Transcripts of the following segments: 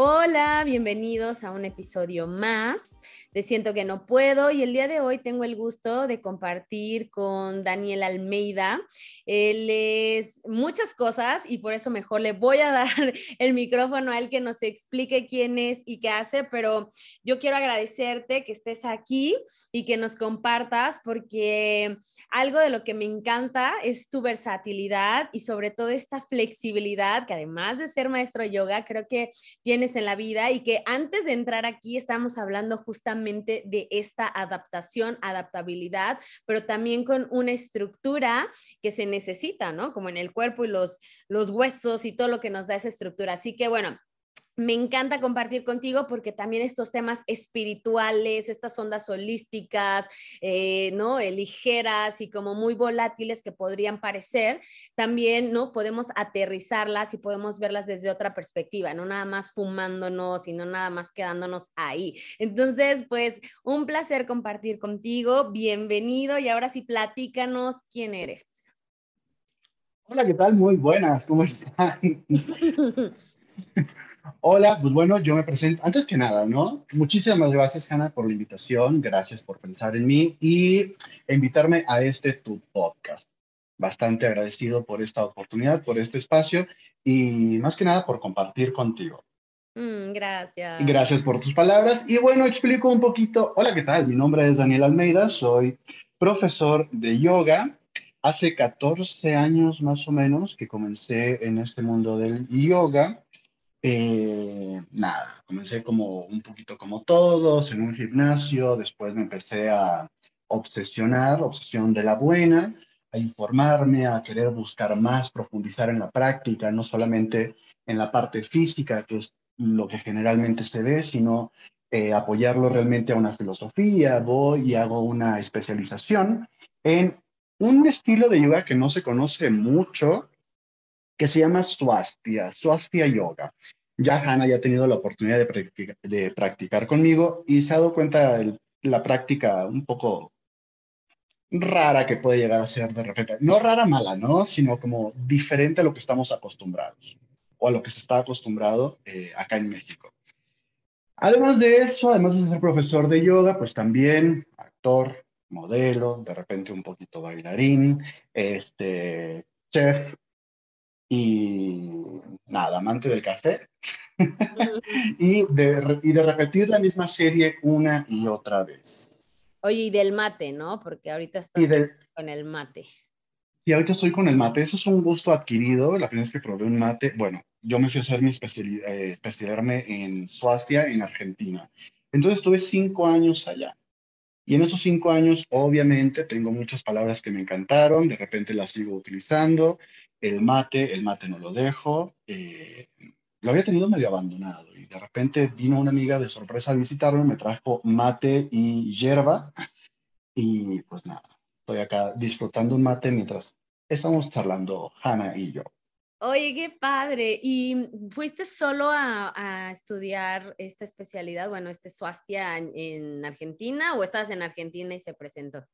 Hola, bienvenidos a un episodio más de Siento que no puedo y el día de hoy tengo el gusto de compartir con Daniel Almeida. Él es muchas cosas y por eso mejor le voy a dar el micrófono a él que nos explique quién es y qué hace, pero yo quiero agradecerte que estés aquí y que nos compartas porque algo de lo que me encanta es tu versatilidad y sobre todo esta flexibilidad que además de ser maestro de yoga, creo que tienes en la vida y que antes de entrar aquí estamos hablando justamente de esta adaptación, adaptabilidad, pero también con una estructura que se necesita, ¿no? Como en el cuerpo y los, los huesos y todo lo que nos da esa estructura. Así que bueno, me encanta compartir contigo porque también estos temas espirituales, estas ondas holísticas, eh, ¿no? Eh, ligeras y como muy volátiles que podrían parecer, también, ¿no? Podemos aterrizarlas y podemos verlas desde otra perspectiva, no nada más fumándonos y no nada más quedándonos ahí. Entonces, pues, un placer compartir contigo. Bienvenido y ahora sí, platícanos quién eres. Hola, ¿qué tal? Muy buenas, ¿cómo están? Hola, pues bueno, yo me presento. Antes que nada, ¿no? Muchísimas gracias, Hanna, por la invitación. Gracias por pensar en mí y invitarme a este tu podcast. Bastante agradecido por esta oportunidad, por este espacio y más que nada por compartir contigo. Mm, gracias. Gracias por tus palabras. Y bueno, explico un poquito. Hola, ¿qué tal? Mi nombre es Daniel Almeida, soy profesor de yoga. Hace 14 años más o menos que comencé en este mundo del yoga eh, nada, comencé como un poquito como todos, en un gimnasio, después me empecé a obsesionar, obsesión de la buena, a informarme, a querer buscar más, profundizar en la práctica, no solamente en la parte física, que es lo que generalmente se ve, sino eh, apoyarlo realmente a una filosofía. Voy y hago una especialización en un estilo de yoga que no se conoce mucho, que se llama Swastia, Swastia Yoga. Ya Hanna ya ha tenido la oportunidad de practicar, conmigo y se ha dado cuenta de la práctica un poco rara que puede llegar a ser de repente. No rara mala, ¿no? Sino como diferente a lo que estamos acostumbrados o a lo que se está acostumbrado eh, acá en México. Además de eso, además de ser profesor de yoga, pues también actor, modelo, de repente un poquito bailarín, este, chef, y nada, amante del café. y, de, y de repetir la misma serie una y otra vez. Oye, y del mate, ¿no? Porque ahorita estás con el mate. Y ahorita estoy con el mate. Eso es un gusto adquirido. La primera vez que probé un mate, bueno, yo me fui a hacer mi especialidad, eh, especializarme en Suastia, en Argentina. Entonces estuve cinco años allá. Y en esos cinco años, obviamente, tengo muchas palabras que me encantaron, de repente las sigo utilizando. El mate, el mate no lo dejo. Eh, lo había tenido medio abandonado y de repente vino una amiga de sorpresa a visitarme, me trajo mate y hierba y pues nada, estoy acá disfrutando un mate mientras estamos charlando Hanna y yo. Oye, qué padre. ¿Y fuiste solo a, estudiar esta especialidad, bueno, este Suastia en, Argentina o estabas en Argentina y se presentó?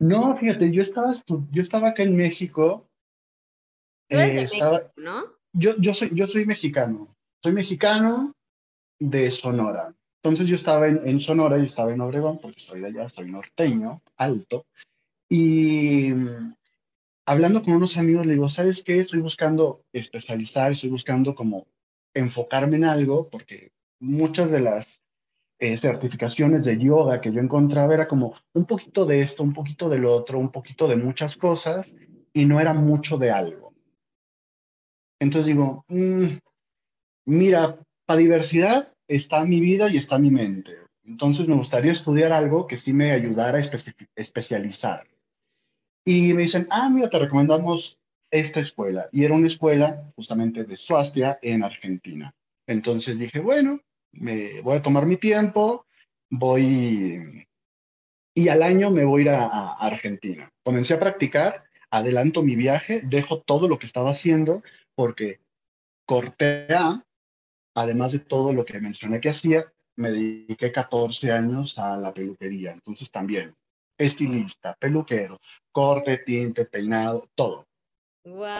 No, fíjate, yo estaba, yo estaba acá en México. Tú eres de eh, México, ¿no? Yo, yo, soy, yo soy mexicano. Soy mexicano de Sonora. Entonces yo estaba en, en Sonora y estaba en Obregón, porque soy de allá, soy norteño, alto. Y hablando con unos amigos, le digo, ¿sabes qué? Estoy buscando especializar, estoy buscando como enfocarme en algo, porque muchas de las eh, certificaciones de yoga que yo encontraba era como un poquito de esto, un poquito del otro, un poquito de muchas cosas, y no era mucho de algo. Entonces digo, mm, mira, para diversidad está mi vida y está mi mente. Entonces me gustaría estudiar algo que sí me ayudara a especializar. Y me dicen, ah, mira, te recomendamos esta escuela. Y era una escuela justamente de Suastia en Argentina. Entonces dije, bueno, me voy a tomar mi tiempo, voy y al año me voy a ir a, Argentina. Comencé a practicar, adelanto mi viaje, dejo todo lo que estaba haciendo porque corté a, además de todo lo que mencioné que hacía, me dediqué 14 años a la peluquería. Entonces también, estilista, peluquero, corte, tinte, peinado, todo.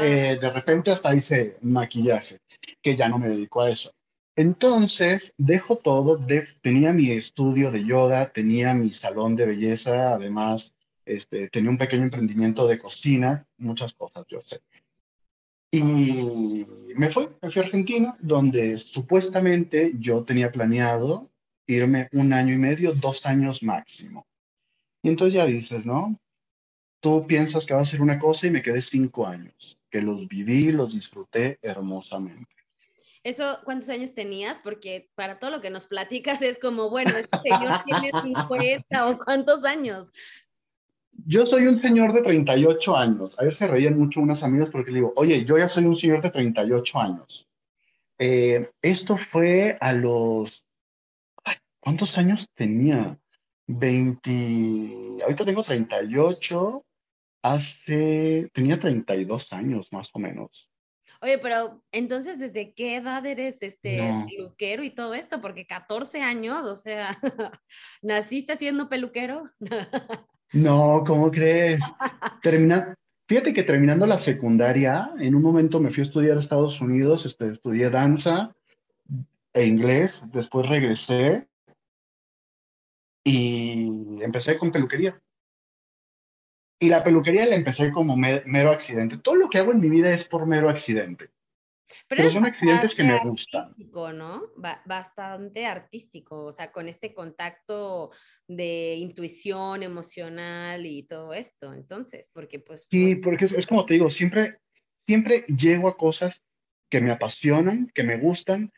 Eh, de repente hasta hice maquillaje, que ya no me dedico a eso. Entonces, dejo todo, tenía mi estudio de yoga, tenía mi salón de belleza, además, este, tenía un pequeño emprendimiento de cocina, muchas cosas, yo sé. Y me fui, me fui a Argentina, donde supuestamente yo tenía planeado irme un año y medio, dos años máximo. Y entonces ya dices, ¿no? Tú piensas que va a ser una cosa y me quedé cinco años, que los viví, los disfruté hermosamente. ¿Eso cuántos años tenías? Porque para todo lo que nos platicas es como, bueno, este señor tiene 50 o cuántos años. Yo soy un señor de 38 años. A veces se reían mucho unas amigas porque le digo, oye, yo ya soy un señor de 38 años. Eh, esto fue a los... ¿Cuántos años tenía? 20... Ahorita tengo 38. Hace... Tenía 32 años más o menos. Oye, pero entonces, ¿desde qué edad eres este peluquero y todo esto? Porque 14 años, o sea, ¿naciste siendo peluquero? no, ¿cómo crees? Termina, fíjate que terminando la secundaria, en un momento me fui a estudiar a Estados Unidos, este, estudié danza e inglés, después regresé y empecé con peluquería. Y la peluquería la empecé como mero accidente. Todo lo que hago en mi vida es por mero accidente. Pero, son accidentes que me gustan. ¿no? bastante artístico, o sea, con este contacto de intuición emocional y todo esto. Entonces, porque pues... Sí, porque es, es como te digo, siempre, siempre llego a cosas que me apasionan, que me gustan,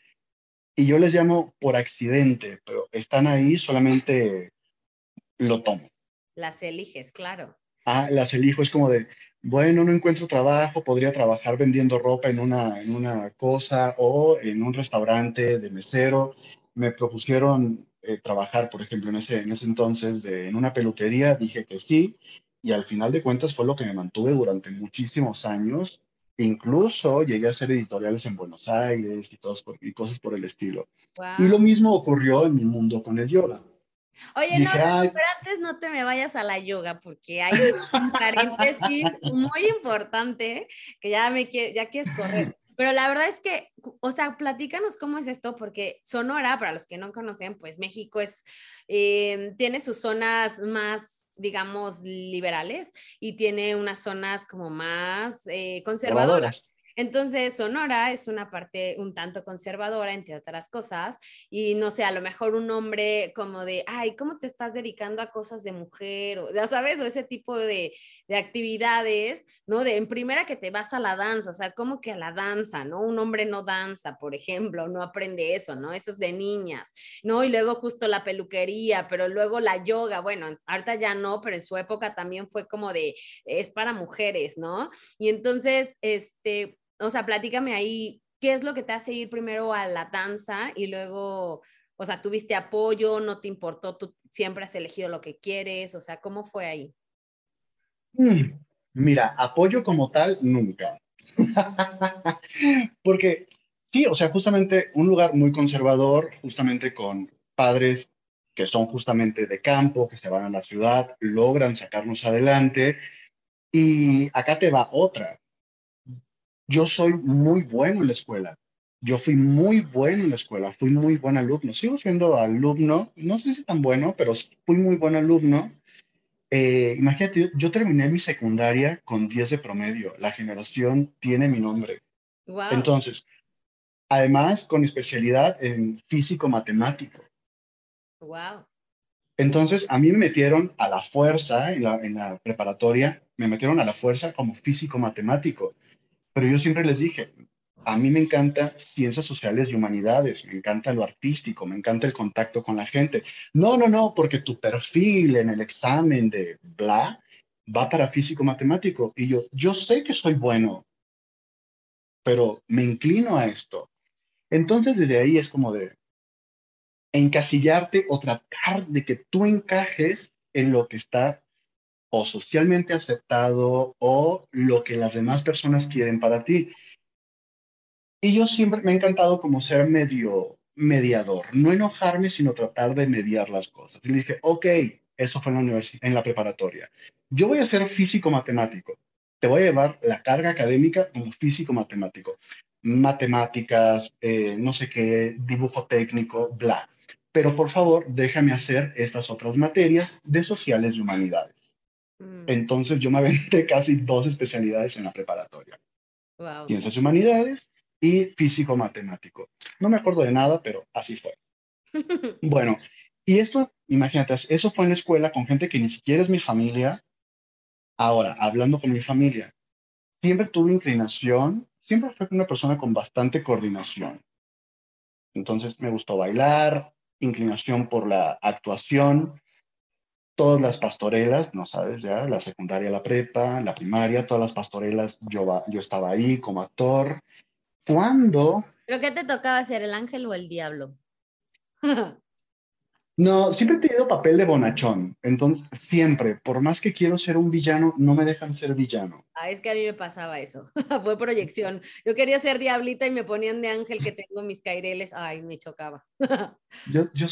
y yo les llamo por accidente, pero están ahí, solamente lo tomo. Las eliges, claro ah, las elijo, es como de, bueno, no encuentro trabajo, podría trabajar vendiendo ropa en una, en una cosa o en un restaurante de mesero. Me propusieron eh, trabajar, por ejemplo, en ese, en ese entonces de, en una peluquería, dije que sí, y al final de cuentas fue lo que me mantuve durante muchísimos años. Incluso llegué a hacer editoriales en Buenos Aires y, todos, y cosas por el estilo. Y lo mismo ocurrió en mi mundo con el yoga. Oye, no, pero antes no te me vayas a la yoga porque hay un paréntesis muy importante que ya me quiere, ya quieres correr. Pero la verdad es que, o sea, platícanos cómo es esto, porque Sonora, para los que no conocen, pues México es, eh, tiene sus zonas más digamos, liberales y tiene unas zonas como más eh, conservadoras. Entonces, Sonora es una parte un tanto conservadora, entre otras cosas, y no sé, a lo mejor un hombre como de, ay, ¿cómo te estás dedicando a cosas de mujer? O ya sabes, o ese tipo de, de actividades, ¿no? De en primera que te vas a la danza, o sea, como que a la danza, ¿no? Un hombre no danza, por ejemplo, no aprende eso, ¿no? Eso es de niñas, ¿no? Y luego justo la peluquería, pero luego la yoga, bueno, ahorita ya no, pero en su época también fue como de, es para mujeres, ¿no? Y entonces, este, o sea, platícame ahí, ¿qué es lo que te hace ir primero a la danza y luego, o sea, tuviste apoyo, no te importó, tú siempre has elegido lo que quieres, o sea, ¿cómo fue ahí? Mm, mira, apoyo como tal, nunca. Porque sí, o sea, justamente un lugar muy conservador, justamente con padres que son justamente de campo, que se van a la ciudad, logran sacarnos adelante. Y acá te va otra yo soy muy bueno en la escuela. Yo fui muy bueno en la escuela, fui muy buen alumno. Sigo siendo alumno, no sé si tan bueno, pero fui muy buen alumno. Eh, imagínate, yo, terminé mi secundaria con 10 de promedio. La generación tiene mi nombre. Entonces, además con especialidad en físico-matemático. Wow. Entonces, a mí me metieron a la fuerza en la, en la preparatoria, me metieron a la fuerza como físico-matemático. Pero yo siempre les dije, a mí me encanta ciencias sociales y humanidades, me encanta lo artístico, me encanta el contacto con la gente. No, no, no, porque tu perfil en el examen de bla va para físico matemático. Y yo, yo sé que soy bueno pero me inclino a esto. Entonces, desde ahí es como de encasillarte o tratar de que tú encajes en lo que está o socialmente aceptado o lo que las demás personas quieren para ti. Y yo siempre me ha encantado como ser medio mediador, no enojarme, sino tratar de mediar las cosas. Y le dije, ok, eso fue en la universidad, en la preparatoria. Yo voy a ser físico matemático. Te voy a llevar la carga académica como físico matemático. Matemáticas, eh, no sé qué, dibujo técnico, bla. Pero por favor, déjame hacer estas otras materias de sociales y humanidades. Mm. Entonces yo me aventé casi dos especialidades en la preparatoria. Ciencias y humanidades y físico matemático. No me acuerdo de nada, pero así fue. bueno, y esto, imagínate, eso fue en la escuela con gente que ni siquiera es mi familia. Ahora, hablando con mi familia, siempre tuve inclinación, siempre fui una persona con bastante coordinación. Entonces me gustó bailar, inclinación por la actuación, todas las pastorelas, no sabes ya, la secundaria, la prepa, la primaria, todas las pastorelas, yo, yo estaba ahí como actor. ¿Cuándo? ¿Pero qué te tocaba ser, el ángel o el diablo? no, siempre he tenido papel de bonachón. Entonces, siempre, por más que quiero ser un villano, no me dejan ser villano. Ah, es que a mí me pasaba eso. Fue proyección. Yo quería ser diablita y me ponían de ángel que tengo mis caireles. Ay, me chocaba. yo, yo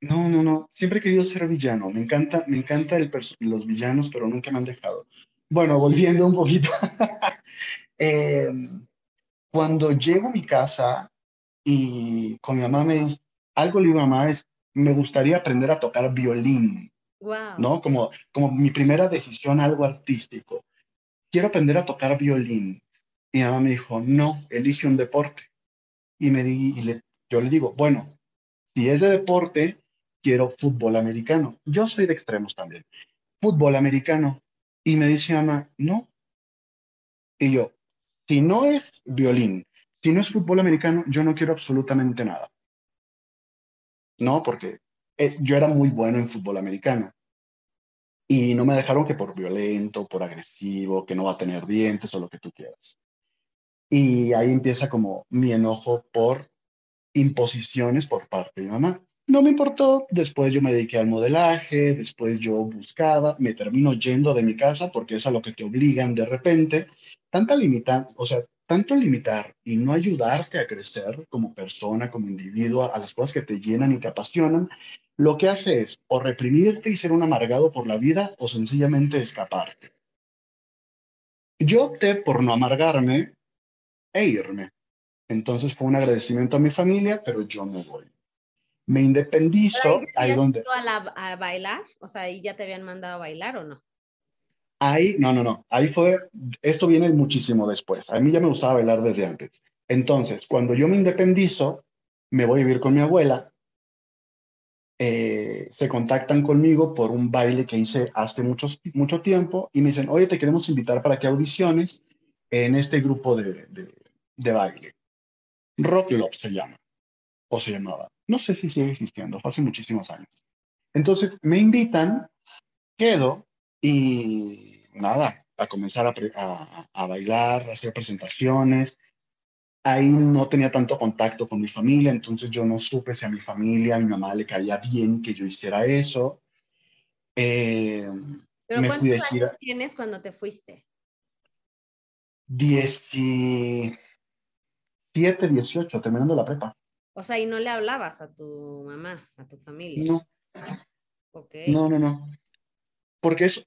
no, no, no. Siempre he querido ser villano. Me encanta, me encanta el los villanos, pero nunca me han dejado. Bueno, volviendo un poquito. Em, cuando llego a mi casa y con mi mamá me dice, algo le digo a mamá es, me gustaría aprender a tocar violín. Wow. ¿No? Como, como mi primera decisión, algo artístico. Quiero aprender a tocar violín. Y mi mamá me dijo, no, elige un deporte. Y, me di, y le, yo le digo, bueno, si es de deporte, quiero fútbol americano. Yo soy de extremos también. Fútbol americano. Y me dice mamá, no. Y yo, si no es violín, si no es fútbol americano, yo no quiero absolutamente nada. No, porque eh, yo era muy bueno en fútbol americano. Y no me dejaron que por violento, por agresivo, que no va a tener dientes o lo que tú quieras. Y ahí empieza como mi enojo por imposiciones por parte de mamá. No me importó, después yo me dediqué al modelaje, después yo buscaba, me termino yendo de mi casa porque es a lo que te obligan de repente. Tanta limitar, o sea, tanto limitar y no ayudarte a crecer como persona, como individuo, a las cosas que te llenan y te apasionan, lo que hace es o reprimirte y ser un amargado por la vida o sencillamente escaparte. Yo opté por no amargarme e irme. Entonces fue un agradecimiento a mi familia, pero yo me voy me independizo. Ahí, donde... A, a, bailar? O sea, ¿ahí ya te habían mandado a bailar o no? Ahí, no, no, no. Ahí fue, esto viene muchísimo después. A mí ya me gustaba bailar desde antes. Entonces, cuando yo me independizo, me voy a vivir con mi abuela. Eh, se contactan conmigo por un baile que hice hace mucho, mucho tiempo y me dicen, oye, te queremos invitar para que audiciones en este grupo de, de, de baile. Rock Love se llama, o se llamaba. No sé si sigue existiendo, fue hace muchísimos años. Entonces me invitan, quedo y nada, a comenzar a, bailar, a hacer presentaciones. Ahí no tenía tanto contacto con mi familia, entonces yo no supe si a mi familia, a mi mamá le caía bien que yo hiciera eso. Eh, ¿Pero cuántos años tienes cuando te fuiste? 17, 18, terminando la prepa. O sea, ¿y no le hablabas a tu mamá, a tu familia? No. No, no, no. Porque eso,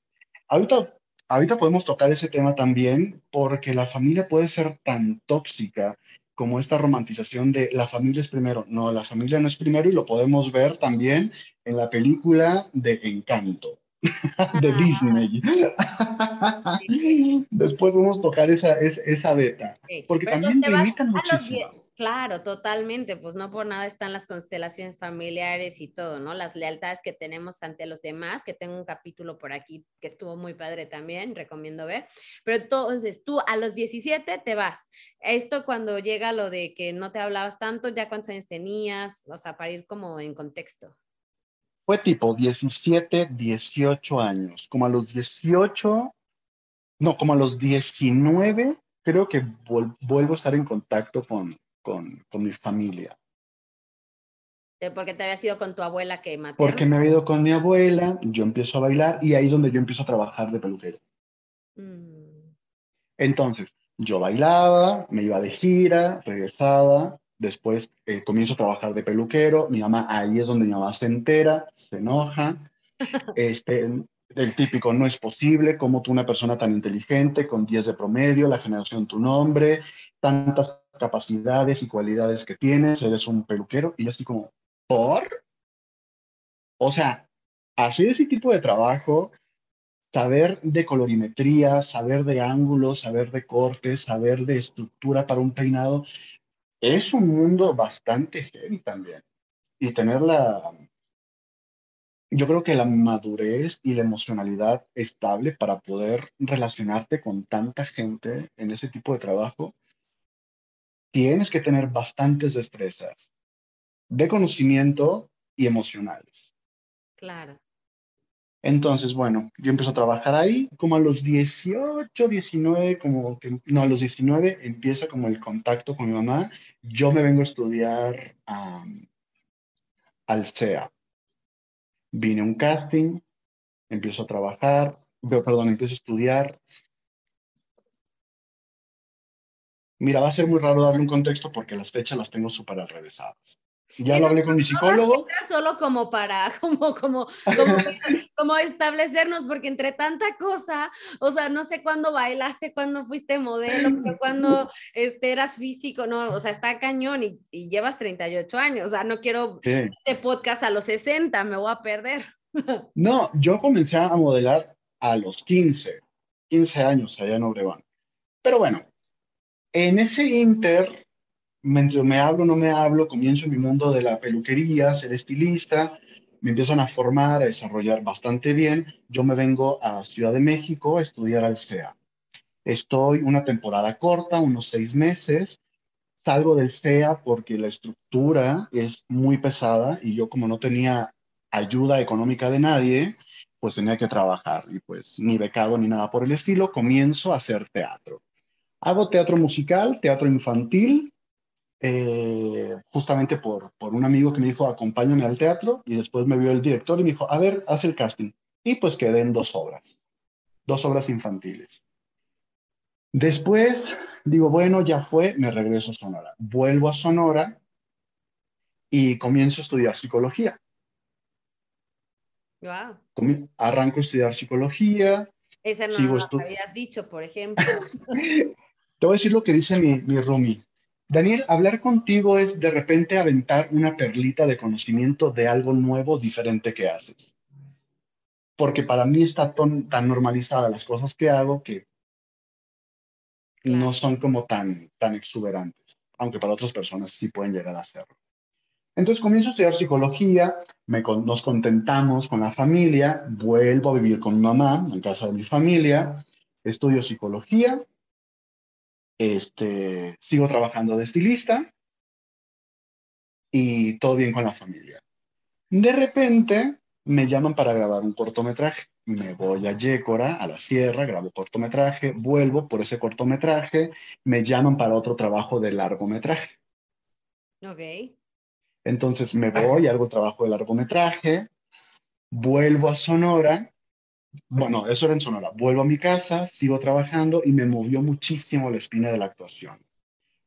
ahorita, ahorita podemos tocar ese tema también, porque la familia puede ser tan tóxica como esta romantización de la familia es primero. No, la familia no es primero y lo podemos ver también en la película de Encanto. de. Disney. Después vamos a tocar esa, esa, beta. Porque también limitan muchísimo. Claro, totalmente, pues no por nada están las constelaciones familiares y todo, ¿no? Las lealtades que tenemos ante los demás, que tengo un capítulo por aquí que estuvo muy padre también, recomiendo ver. Pero entonces tú a los 17 te vas. Esto cuando llega lo de que no te hablabas tanto, ¿ya cuántos años tenías? O sea, para ir como en contexto. Fue tipo 17, 18 años, como a los 18, no, como a los 19 creo que vuelvo a estar en contacto con, con, con mi familia. Porque te había ido con tu abuela que materna. Porque me había ido con mi abuela, yo empiezo a bailar y ahí es donde yo empiezo a trabajar de peluquero. Mm. Entonces, yo bailaba, me iba de gira, regresaba, después eh, comienzo a trabajar de peluquero, mi mamá, ahí es donde mi mamá se entera, se enoja, este, el típico, no es posible, como tú una persona tan inteligente, con 10 de promedio, la generación tu nombre, tantas capacidades y cualidades que tienes, eres un peluquero, y yo así como, ¿por? O sea, hacer ese tipo de trabajo, saber de colorimetría, saber de ángulos, saber de cortes, saber de estructura para un peinado, es un mundo bastante heavy también. Y tener la, yo creo que la madurez y la emocionalidad estable para poder relacionarte con tanta gente en ese tipo de trabajo, tienes que tener bastantes destrezas de conocimiento y emocionales. Claro. Entonces, bueno, yo empiezo a trabajar ahí, como a los 18, 19, como que, no, a los 19 empieza como el contacto con mi mamá. Yo me vengo a estudiar al CEA. Vine a un casting, empiezo a trabajar, perdón, empiezo a estudiar. Mira, va a ser muy raro darle un contexto porque las fechas las tengo súper atravessadas. Ya lo hablé con mi psicólogo. solo como para, como, como, como, establecernos, porque entre tanta cosa, o sea, no sé cuándo bailaste, cuándo fuiste modelo, cuándo este, eras físico, no, o sea, está cañón y, llevas 38 años, o sea, no quiero este podcast a los 60, me voy a perder. No, yo comencé a modelar a los 15, 15 años allá en Obregón. Pero bueno, en ese inter mientras me hablo, no me hablo, comienzo en mi mundo de la peluquería, ser estilista, me empiezan a formar, a desarrollar bastante bien. Yo me vengo a Ciudad de México a estudiar al CEA. Estoy una temporada corta, unos seis meses. Salgo del CEA porque la estructura es muy pesada y yo como no tenía ayuda económica de nadie, pues tenía que trabajar y pues ni becado ni nada por el estilo, comienzo a hacer teatro. Hago teatro musical, teatro infantil, eh, justamente por, por un amigo que me dijo, acompáñame al teatro, y después me vio el director y me dijo, a ver, haz el casting. Y pues quedé en dos obras, dos obras infantiles. Después digo, bueno, ya fue, me regreso a Sonora. Vuelvo a Sonora y comienzo a estudiar psicología. Wow. Arranco a estudiar psicología. Ese no lo habías dicho, por ejemplo. Te voy a decir lo que dice mi, mi roomie. Daniel, hablar contigo es de repente aventar una perlita de conocimiento de algo nuevo, diferente que haces. Porque para mí está tan, tan normalizada las cosas que hago que no son como tan, tan exuberantes, aunque para otras personas sí pueden llegar a serlo. Entonces comienzo a estudiar psicología, me, nos contentamos con la familia, vuelvo a vivir con mi mamá en casa de mi familia, estudio psicología este, sigo trabajando de estilista y todo bien con la familia. De repente me llaman para grabar un cortometraje. Me voy a Yécora, a la sierra, grabo cortometraje, vuelvo por ese cortometraje, me llaman para otro trabajo de largometraje. Ok. Entonces me voy, hago trabajo de largometraje, vuelvo a Sonora bueno, eso era en Sonora. Vuelvo a mi casa, sigo trabajando y me movió muchísimo la espina de la actuación.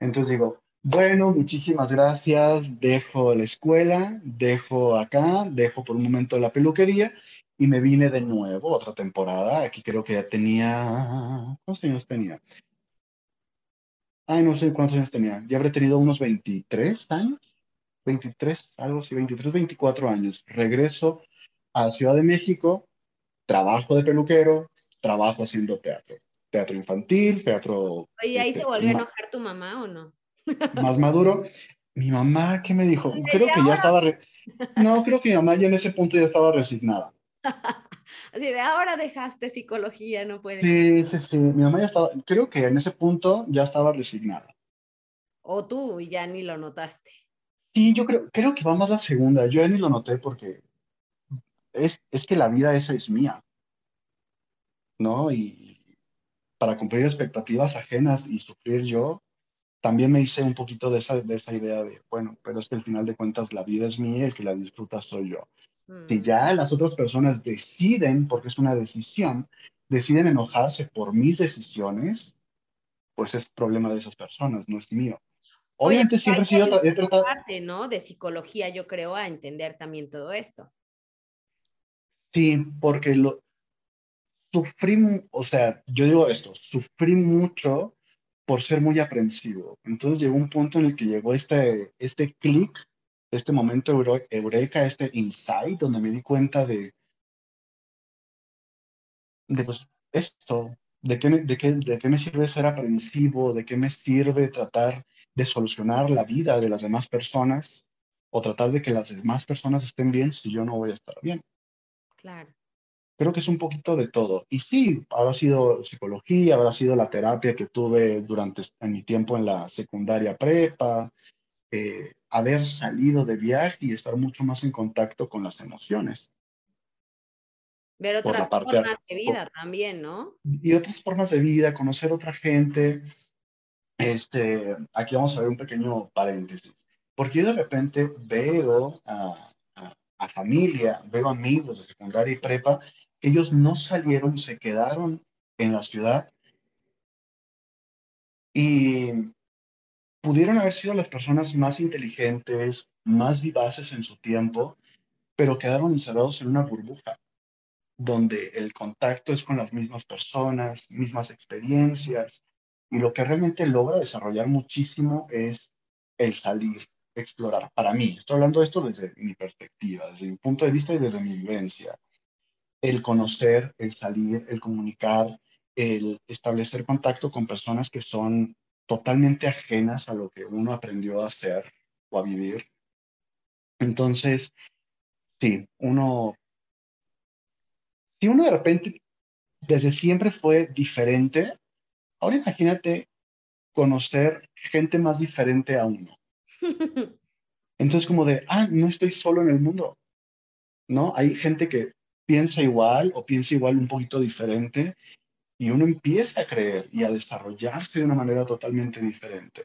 Entonces digo, bueno, muchísimas gracias, dejo la escuela, dejo acá, dejo por un momento la peluquería y me vine de nuevo, otra temporada. Aquí creo que ya tenía, ¿cuántos años tenía? Ay, no sé cuántos años tenía. Ya habré tenido unos 23 años, 23, algo así, 23, 24 años. Regreso a Ciudad de México trabajo de peluquero, trabajo haciendo teatro. Teatro infantil, teatro... ¿Y ahí este, se volvió a enojar tu mamá o no? Más maduro. Mi mamá, ¿qué me dijo? creo que ya estaba... No, creo que mi mamá ya en ese punto ya estaba resignada. Así de ahora dejaste psicología, no puedes. Sí, sí, sí. Mi mamá ya estaba, creo que en ese punto ya estaba resignada. O tú ya ni lo notaste. Sí, yo creo, creo que va más la segunda. Yo ya ni lo noté porque es, que la vida esa es mía. ¿No? Y, para cumplir expectativas ajenas y sufrir yo, también me hice un poquito de esa, de esa idea de, bueno, pero es que al final de cuentas la vida es mía el que la disfruta soy yo. Si mm. ya las otras personas deciden, porque es una decisión, deciden enojarse por mis decisiones, pues es problema de esas personas, no es mío. Obviamente siempre he sido... Parte, ¿no? De psicología, yo creo, a entender también todo esto. Sí, porque lo, sufrí, o sea, yo digo esto, sufrí mucho por ser muy aprensivo. Entonces llegó un punto en el que llegó este, este clic, este momento eureka, este insight, donde me di cuenta de, de pues, esto, de qué, de, qué, de qué me sirve ser aprensivo, de qué me sirve tratar de solucionar la vida de las demás personas o tratar de que las demás personas estén bien si yo no voy a estar bien. Claro. Creo que es un poquito de todo. Y sí, habrá sido psicología, habrá sido la terapia que tuve durante en mi tiempo en la secundaria prepa, eh, haber salido de viaje y estar mucho más en contacto con las emociones. Ver otras formas de vida también, ¿no? Y otras formas de vida, conocer otra gente. Este, aquí vamos a ver un pequeño paréntesis. Porque yo de repente veo a, a familia, veo amigos de secundaria y prepa ellos no salieron, se quedaron en la ciudad. Y pudieron haber sido las personas más inteligentes, más vivaces en su tiempo, pero quedaron encerrados en una burbuja donde el contacto es con las mismas personas, mismas experiencias, y lo que realmente logra desarrollar muchísimo es el salir, explorar. Para mí, estoy hablando de esto desde mi perspectiva, desde mi punto de vista y desde mi vivencia el conocer, el salir, el comunicar, el establecer contacto con personas que son totalmente ajenas a lo que uno aprendió a hacer o a vivir. Entonces, sí, uno, si uno de repente desde siempre fue diferente, ahora imagínate conocer gente más diferente a uno. Entonces, como de, ah, no estoy solo en el mundo, ¿no? Hay gente que piensa igual o piensa igual un poquito diferente y uno empieza a creer y a desarrollarse de una manera totalmente diferente.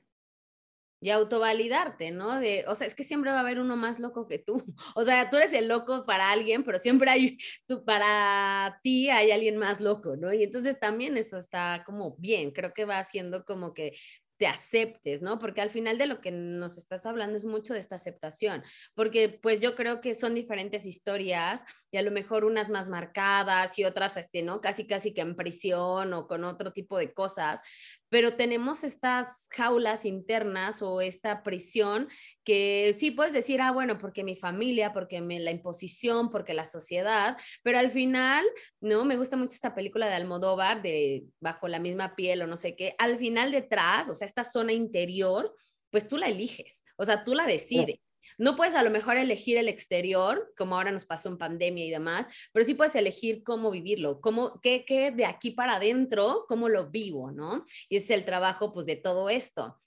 Y autovalidarte, ¿no? De, o sea, es que siempre va a haber uno más loco que tú. O sea, tú eres el loco para alguien, pero siempre hay, tú, para ti hay alguien más loco, ¿no? Y entonces también eso está como bien, creo que va haciendo como que te aceptes, ¿no? Porque al final de lo que nos estás hablando es mucho de esta aceptación, porque pues yo creo que son diferentes historias y a lo mejor unas más marcadas y otras, este, ¿no? Casi, casi que en prisión o con otro tipo de cosas, pero tenemos estas jaulas internas o esta prisión que sí puedes decir, ah, bueno, porque mi familia, porque me, la imposición, porque la sociedad, pero al final, ¿no? Me gusta mucho esta película de Almodóvar, de Bajo la misma piel o no sé qué, al final detrás, o sea, esta zona interior, pues tú la eliges, o sea, tú la decides. No puedes a lo mejor elegir el exterior, como ahora nos pasó en pandemia y demás, pero sí puedes elegir cómo vivirlo, cómo, qué, qué de aquí para adentro, cómo lo vivo, ¿no? Y es el trabajo, pues, de todo esto.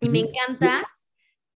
Y me encanta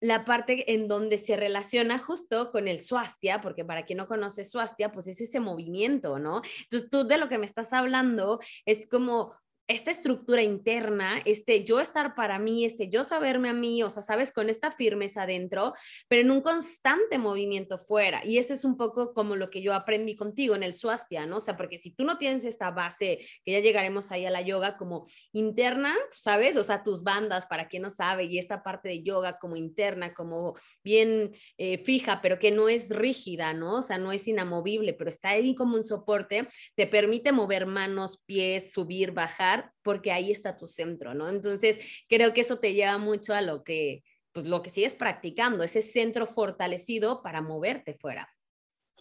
la parte en donde se relaciona justo con el swastia, porque para quien no conoce swastia, pues es ese movimiento, ¿no? Entonces tú de lo que me estás hablando es como esta estructura interna, este yo estar para mí, este yo saberme a mí, o sea, sabes, con esta firmeza adentro, pero en un constante movimiento fuera. Y eso es un poco como lo que yo aprendí contigo en el swastia, ¿no? O sea, porque si tú no tienes esta base, que ya llegaremos ahí a la yoga como interna, ¿sabes? O sea, tus bandas, para quien no sabe, y esta parte de yoga como interna, como bien eh, fija, pero que no es rígida, ¿no? O sea, no es inamovible, pero está ahí como un soporte, te permite mover manos, pies, subir, bajar porque ahí está tu centro, ¿no? Entonces, creo que eso te lleva mucho a lo que, pues lo que sigues practicando, ese centro fortalecido para moverte fuera.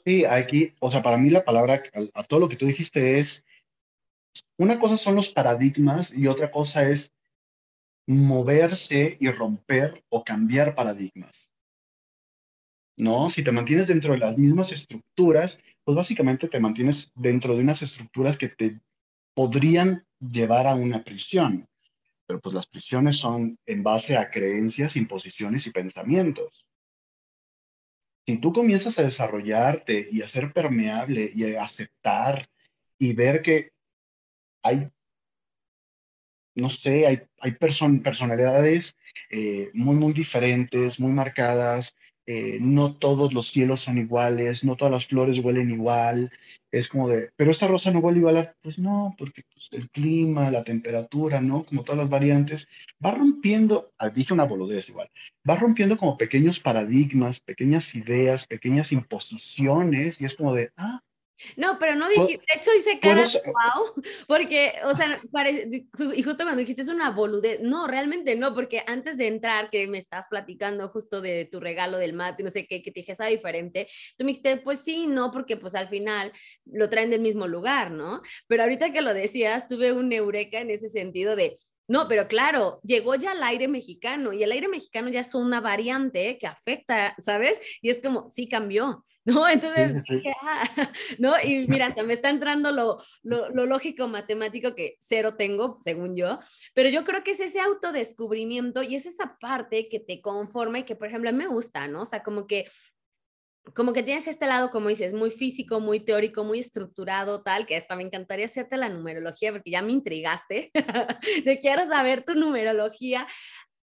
Sí, aquí, o sea, para mí la palabra, a, todo lo que tú dijiste es, una cosa son los paradigmas y otra cosa es moverse y romper o cambiar paradigmas. ¿No? Si te mantienes dentro de las mismas estructuras, pues básicamente te mantienes dentro de unas estructuras que te podrían llevar a una prisión. Pero pues las prisiones son en base a creencias, imposiciones y pensamientos. Si tú comienzas a desarrollarte y a ser permeable y a aceptar y ver que hay no sé, hay, hay personalidades eh, muy, muy diferentes, muy marcadas. Eh, no todos los cielos son iguales, no todas las flores huelen igual. Es como de, pero esta rosa no huele igual. Pues no, porque pues, el clima, la temperatura, ¿no? Como todas las variantes, va rompiendo, ah, dije una boludez igual, va rompiendo como pequeños paradigmas, pequeñas ideas, pequeñas imposiciones, y es como de, ah, no, pero no dije, de hecho hice cara wow, porque, o sea, y justo cuando dijiste es una boludez, no, realmente no, porque antes de entrar, que me estás platicando justo de tu regalo del mate, no sé qué, que te dije, está diferente, tú me dijiste, pues sí, no, porque pues al final lo traen del mismo lugar, ¿no? Pero ahorita que lo decías, tuve un eureka en ese sentido de, no, pero claro, llegó ya el aire mexicano y el aire mexicano ya es una variante que afecta, ¿sabes? Y es como, sí cambió, ¿no? Entonces, ah", ¿no? Y mira, hasta me está entrando lo, lo, lo, lógico matemático que cero tengo, según yo, pero yo creo que es ese autodescubrimiento y es esa parte que te conforma y que, por ejemplo, a mí me gusta, ¿no? O sea, como que como que tienes este lado, como dices, muy físico, muy teórico, muy estructurado, tal, que hasta me encantaría hacerte la numerología porque ya me intrigaste, de quiero saber tu numerología.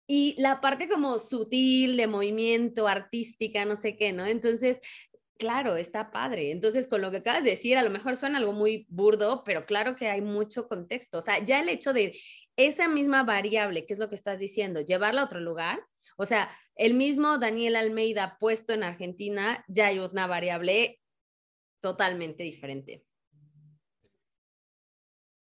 Y la parte como sutil, de movimiento, artística, no sé qué, ¿no? Entonces, claro, está padre. Entonces, con lo que acabas de decir, a lo mejor suena algo muy burdo, pero claro que hay mucho contexto. O sea, ya el hecho de esa misma variable, que es lo que estás diciendo, llevarla a otro lugar, o sea, el mismo Daniel Almeida puesto en Argentina ya hay una variable totalmente diferente.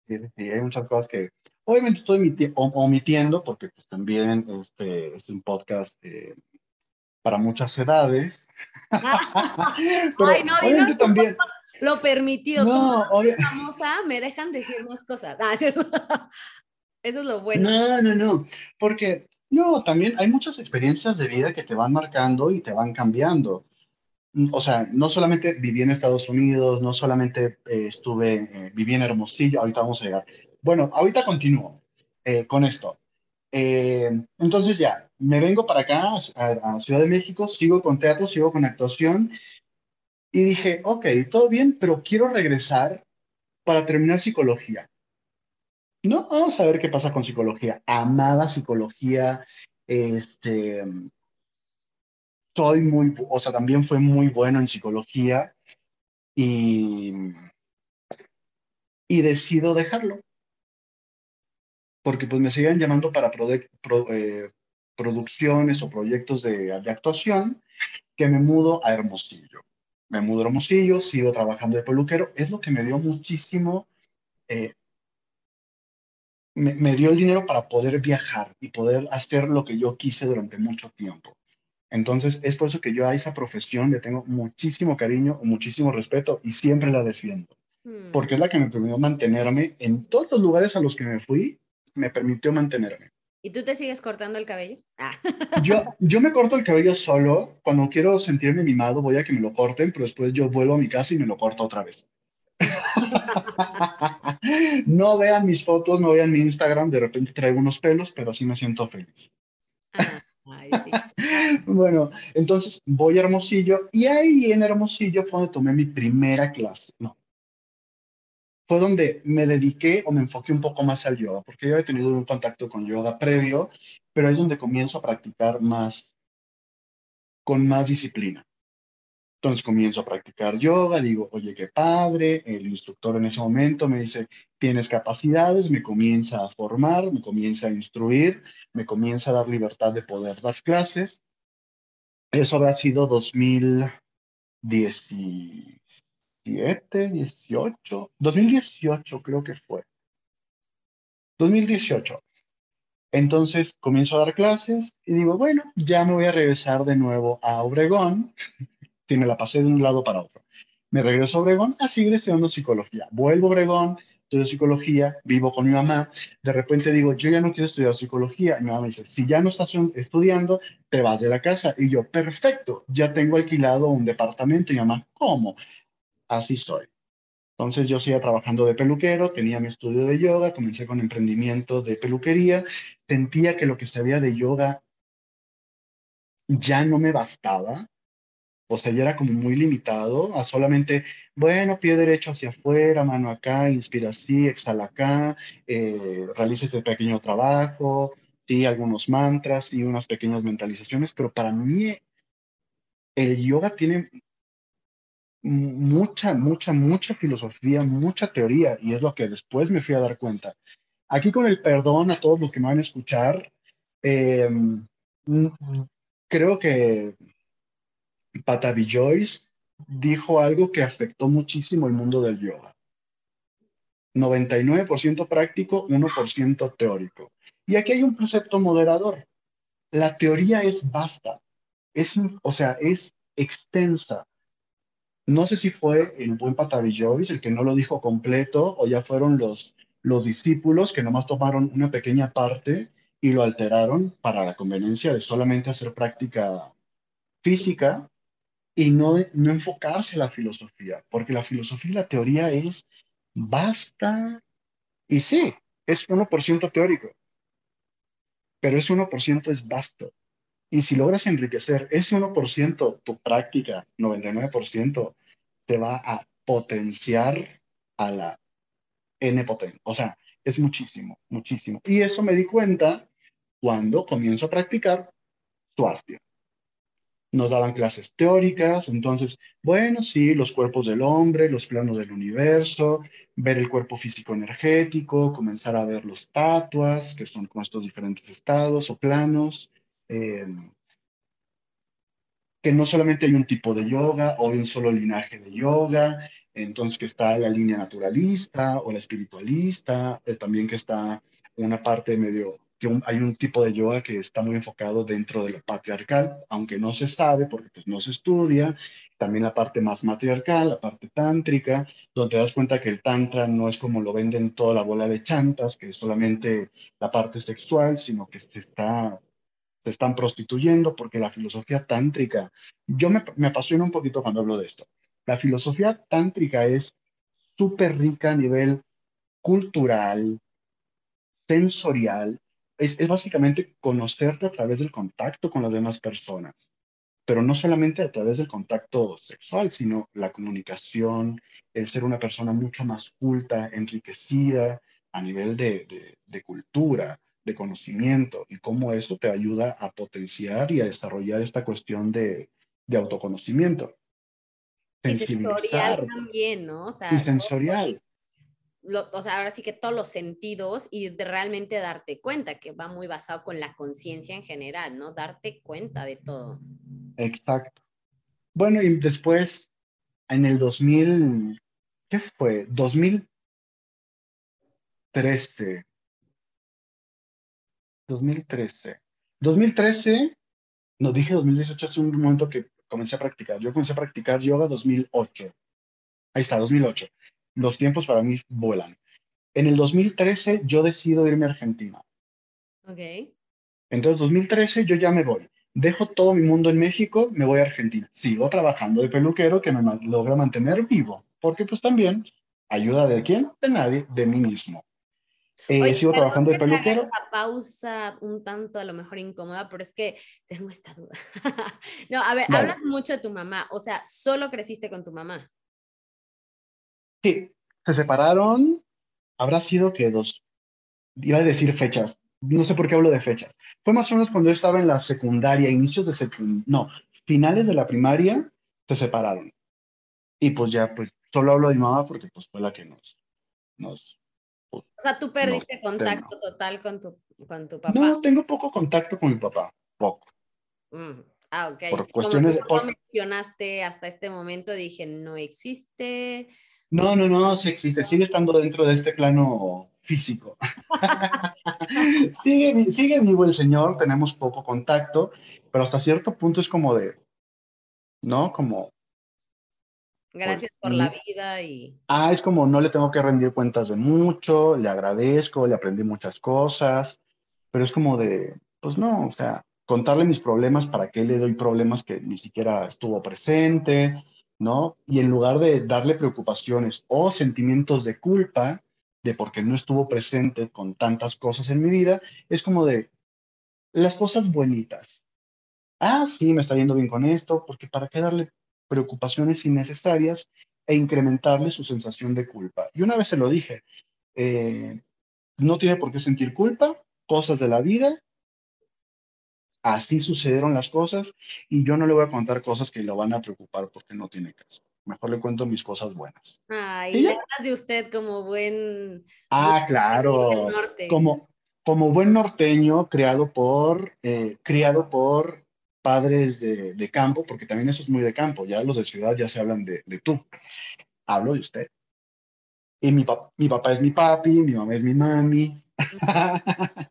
Sí, sí, hay muchas cosas que obviamente estoy omitiendo porque pues, también este, es un podcast eh, para muchas edades. Ay, no, dinos también... lo permitido. No, Como famosa, me dejan decir más cosas. Eso es lo bueno. No, no, no, porque no, también hay muchas experiencias de vida que te van marcando y te van cambiando. Mm, o sea, no solamente viví en Estados Unidos, no solamente eh, estuve, eh, viví en Hermosillo, ahorita vamos a llegar. Bueno, ahorita continúo eh, con esto. entonces ya, me vengo para acá, a, a, Ciudad de México, sigo con teatro, sigo con actuación, y dije, ok, todo bien, pero quiero regresar para terminar psicología. No, vamos a ver qué pasa con psicología. Amada psicología, este, soy muy, o sea, también fue muy bueno en psicología y, y decido dejarlo. Porque pues me seguían llamando para eh, producciones o proyectos de, actuación que me mudo a Hermosillo. Me mudo a Hermosillo, sigo trabajando de peluquero. Es lo que me dio muchísimo eh, me, dio el dinero para poder viajar y poder hacer lo que yo quise durante mucho tiempo. Entonces, es por eso que yo a esa profesión le tengo muchísimo cariño, muchísimo respeto y siempre la defiendo. Hmm. Porque es la que me permitió mantenerme en todos los lugares a los que me fui, me permitió mantenerme. ¿Y tú te sigues cortando el cabello? Ah. Yo, yo me corto el cabello solo. Cuando quiero sentirme mimado, voy a que me lo corten, pero después yo vuelvo a mi casa y me lo corto otra vez. no vean mis fotos, no vean mi Instagram, de repente traigo unos pelos, pero así me siento feliz. bueno, entonces voy a Hermosillo y ahí en Hermosillo fue donde tomé mi primera clase. No. Fue donde me dediqué o me enfoqué un poco más al yoga, porque yo he tenido un contacto con yoga previo, pero ahí es donde comienzo a practicar más, con más disciplina. Entonces comienzo a practicar yoga, digo, oye, qué padre, el instructor en ese momento me dice, tienes capacidades, me comienza a formar, me comienza a instruir, me comienza a dar libertad de poder dar clases. Eso habrá sido 2017, 18, 2018 creo que fue. 2018. Entonces comienzo a dar clases y digo, bueno, ya me voy a regresar de nuevo a Obregón me la pasé de un lado para otro. Me regreso a Obregón a seguir estudiando psicología. Vuelvo a Obregón, estudio psicología, vivo con mi mamá. De repente digo, yo ya no quiero estudiar psicología. Y mi mamá me dice, si ya no estás estudiando, te vas de la casa. Y yo, perfecto, ya tengo alquilado un departamento. Y mi mamá, ¿cómo? Así soy. Entonces yo seguía trabajando de peluquero, tenía mi estudio de yoga, comencé con emprendimiento de peluquería, sentía que lo que sabía de yoga ya no me bastaba O sea, ya era como muy limitado a solamente, bueno, pie derecho hacia afuera, mano acá, inspira así, exhala acá, eh, realiza este pequeño trabajo, sí, algunos mantras y unas pequeñas mentalizaciones, pero para mí el yoga tiene mucha, mucha, mucha filosofía, mucha teoría, y es lo que después me fui a dar cuenta. Aquí con el perdón a todos los que me van a escuchar, eh, creo que Patavi Joyce dijo algo que afectó muchísimo el mundo del yoga. 99% práctico, 1% teórico. Y aquí hay un precepto moderador. La teoría es vasta, es, o sea, es extensa. No sé si fue el buen Patavi Joyce el que no lo dijo completo o ya fueron los, los discípulos que nomás tomaron una pequeña parte y lo alteraron para la conveniencia de solamente hacer práctica física y no, no enfocarse en la filosofía, porque la filosofía y la teoría es basta y sí, es 1% teórico, pero ese 1% es vasto. Y si logras enriquecer ese 1%, tu práctica, 99%, te va a potenciar a la N potente. O sea, es muchísimo, muchísimo. Y eso me di cuenta cuando comienzo a practicar Swastika nos daban clases teóricas, entonces, bueno, sí, los cuerpos del hombre, los planos del universo, ver el cuerpo físico energético, comenzar a ver los tatuas, que son como estos diferentes estados o planos, eh, que no solamente hay un tipo de yoga o un solo linaje de yoga, entonces que está la línea naturalista o la espiritualista, eh, también que está una parte medio hay un tipo de yoga que está muy enfocado dentro de lo patriarcal, aunque no se sabe porque pues, no se estudia, también la parte más matriarcal, la parte tántrica, donde te das cuenta que el tantra no es como lo venden toda la bola de chantas, que es solamente la parte sexual, sino que se, está, se están prostituyendo porque la filosofía tántrica, yo me, me apasiona un poquito cuando hablo de esto, la filosofía tántrica es súper rica a nivel cultural, sensorial, es, básicamente conocerte a través del contacto con las demás personas, pero no solamente a través del contacto sexual, sino la comunicación, el ser una persona mucho más culta, enriquecida a nivel de, de, cultura, de conocimiento, y cómo eso te ayuda a potenciar y a desarrollar esta cuestión de, de autoconocimiento. Y sensorial también, ¿no? O sea, y sensorial o sea, ahora sí que todos los sentidos y realmente darte cuenta, que va muy basado con la conciencia en general, ¿no? Darte cuenta de todo. Exacto. Bueno, y después, en el 2000, ¿qué fue? 2013. 2013. 2013, no dije 2018 hace un momento que comencé a practicar. Yo comencé a practicar yoga 2008. Ahí está, 2008 los tiempos para mí vuelan. En el 2013 yo decido irme a Argentina. Ok. Entonces, 2013 yo ya me voy. Dejo todo mi mundo en México, me voy a Argentina. Sigo trabajando de peluquero que me logra mantener vivo, porque pues también ayuda de quién? De nadie, de mí mismo. Eh, sigo trabajando de peluquero. Esta pausa un tanto a lo mejor incómoda, pero es que tengo esta duda. no, a ver, hablas mucho de tu mamá, o sea, solo creciste con tu mamá. Sí, se separaron, habrá sido que dos, iba a decir fechas, no sé por qué hablo de fechas. Fue más o menos cuando yo estaba en la secundaria, inicios de secundaria, no, finales de la primaria, se separaron. Y pues ya, pues solo hablo de mi mamá porque pues fue la que nos... nos o sea, tú perdiste contacto total con tu, con tu papá. No, tengo poco contacto con mi papá, poco. Mm, ah, ok. Por cuestiones como de... mencionaste hasta este momento, dije, no existe, no, no, no, sí existe, sigue estando dentro de este plano físico. sigue, sigue vivo el Señor, tenemos poco contacto, pero hasta cierto punto es como de, ¿no? Como... Gracias pues, por la vida y... Ah, es como no le tengo que rendir cuentas de mucho, le agradezco, le aprendí muchas cosas, pero es como de, pues no, o sea, contarle mis problemas para que le doy problemas que ni siquiera estuvo presente Y en lugar de darle preocupaciones o sentimientos de culpa de porque no estuvo presente con tantas cosas en mi vida, es como de las cosas bonitas. ah, sí, me está yendo bien con esto, porque ¿para qué darle preocupaciones innecesarias e incrementarle su sensación de culpa? Y una vez se lo dije, eh, no tiene por qué sentir culpa, cosas de la vida, así sucedieron las cosas y yo no le voy a contar cosas que lo van a preocupar porque no tiene caso. Mejor le cuento mis cosas buenas. Ay, hablas de usted como buen... Ah, claro. Como, como buen norteño, criado por, eh, criado por padres de, de, campo, porque también eso es muy de campo, ya los de ciudad ya se hablan de, de tú. Hablo de usted. Y mi, mi papá es mi papi, mi mamá es mi mami,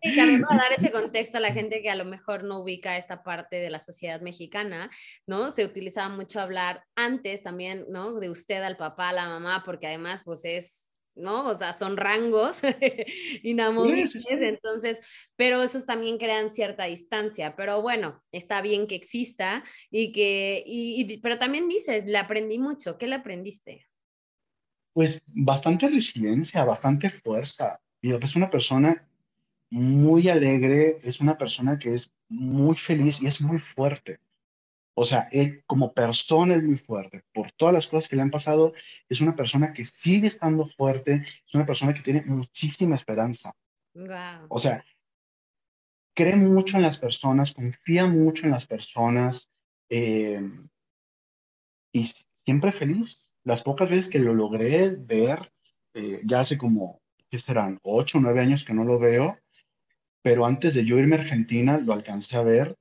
y también para dar ese contexto a la gente que a lo mejor no ubica esta parte de la sociedad mexicana, ¿no? Se utilizaba mucho hablar antes también, ¿no? De usted al papá, a la mamá, porque además, pues es, ¿no? O sea, son rangos inamovibles, entonces, pero esos también crean cierta distancia, pero bueno, está bien que exista y que, y, pero también dices, le aprendí mucho, ¿qué le aprendiste? Pues bastante resiliencia, bastante fuerza. Y es una persona muy alegre, es una persona que es muy feliz y es muy fuerte. O sea, él como persona es muy fuerte. Por todas las cosas que le han pasado, es una persona que sigue estando fuerte, es una persona que tiene muchísima esperanza. O sea, cree mucho en las personas, confía mucho en las personas eh, y siempre feliz. Las pocas veces que lo logré ver, eh, ya hace como ¿qué serán? Ocho, nueve años que no lo veo, pero antes de yo irme a Argentina lo alcancé a ver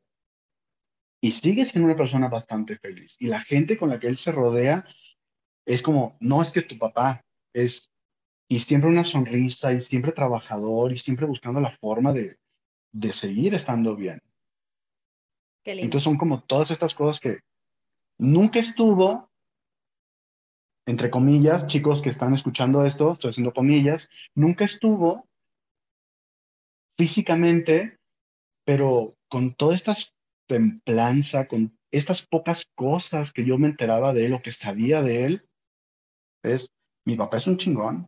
y sigue siendo una persona bastante feliz. Y la gente con la que él se rodea es como, no es que tu papá es, y siempre una sonrisa, y siempre trabajador, y siempre buscando la forma de, de seguir estando bien. Entonces son como todas estas cosas que nunca estuvo, entre comillas, chicos que están escuchando esto, estoy haciendo comillas, nunca estuvo físicamente, pero con toda esta templanza, con estas pocas cosas que yo me enteraba de él o que sabía de él, es, mi papá es un chingón,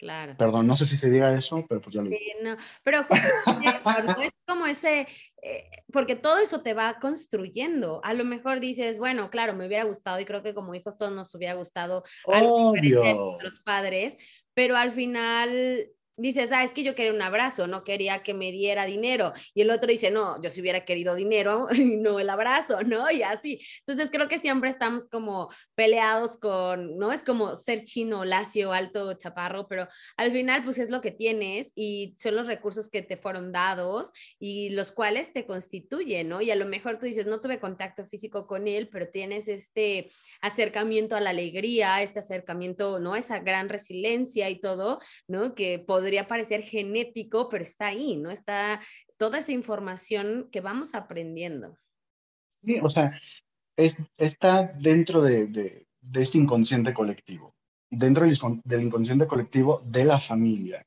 Claro. Perdón, no sé si se diga eso, pero pues ya lo digo. no. Pero justo es como ese, eh, porque todo eso te va construyendo. A lo mejor dices, bueno, claro, me hubiera gustado y creo que como hijos todos nos hubiera gustado algo diferente de nuestros padres, pero al final dices, ah, es que yo quería un abrazo, no quería que me diera dinero. Y el otro dice, no, yo si hubiera querido dinero no el abrazo, ¿no? Y así. Entonces creo que siempre estamos como peleados con, ¿no? Es como ser chino, lacio, alto, chaparro, pero al final pues es lo que tienes y son los recursos que te fueron dados y los cuales te constituyen, ¿no? Y a lo mejor tú dices, no tuve contacto físico con él, pero tienes este acercamiento a la alegría, este acercamiento, ¿no? Esa gran resiliencia y todo, ¿no? Que podría parecer genético, pero está ahí, ¿no? Está toda esa información que vamos aprendiendo. Sí, o sea, está dentro de, de, este inconsciente colectivo, dentro del, inconsciente colectivo de la familia.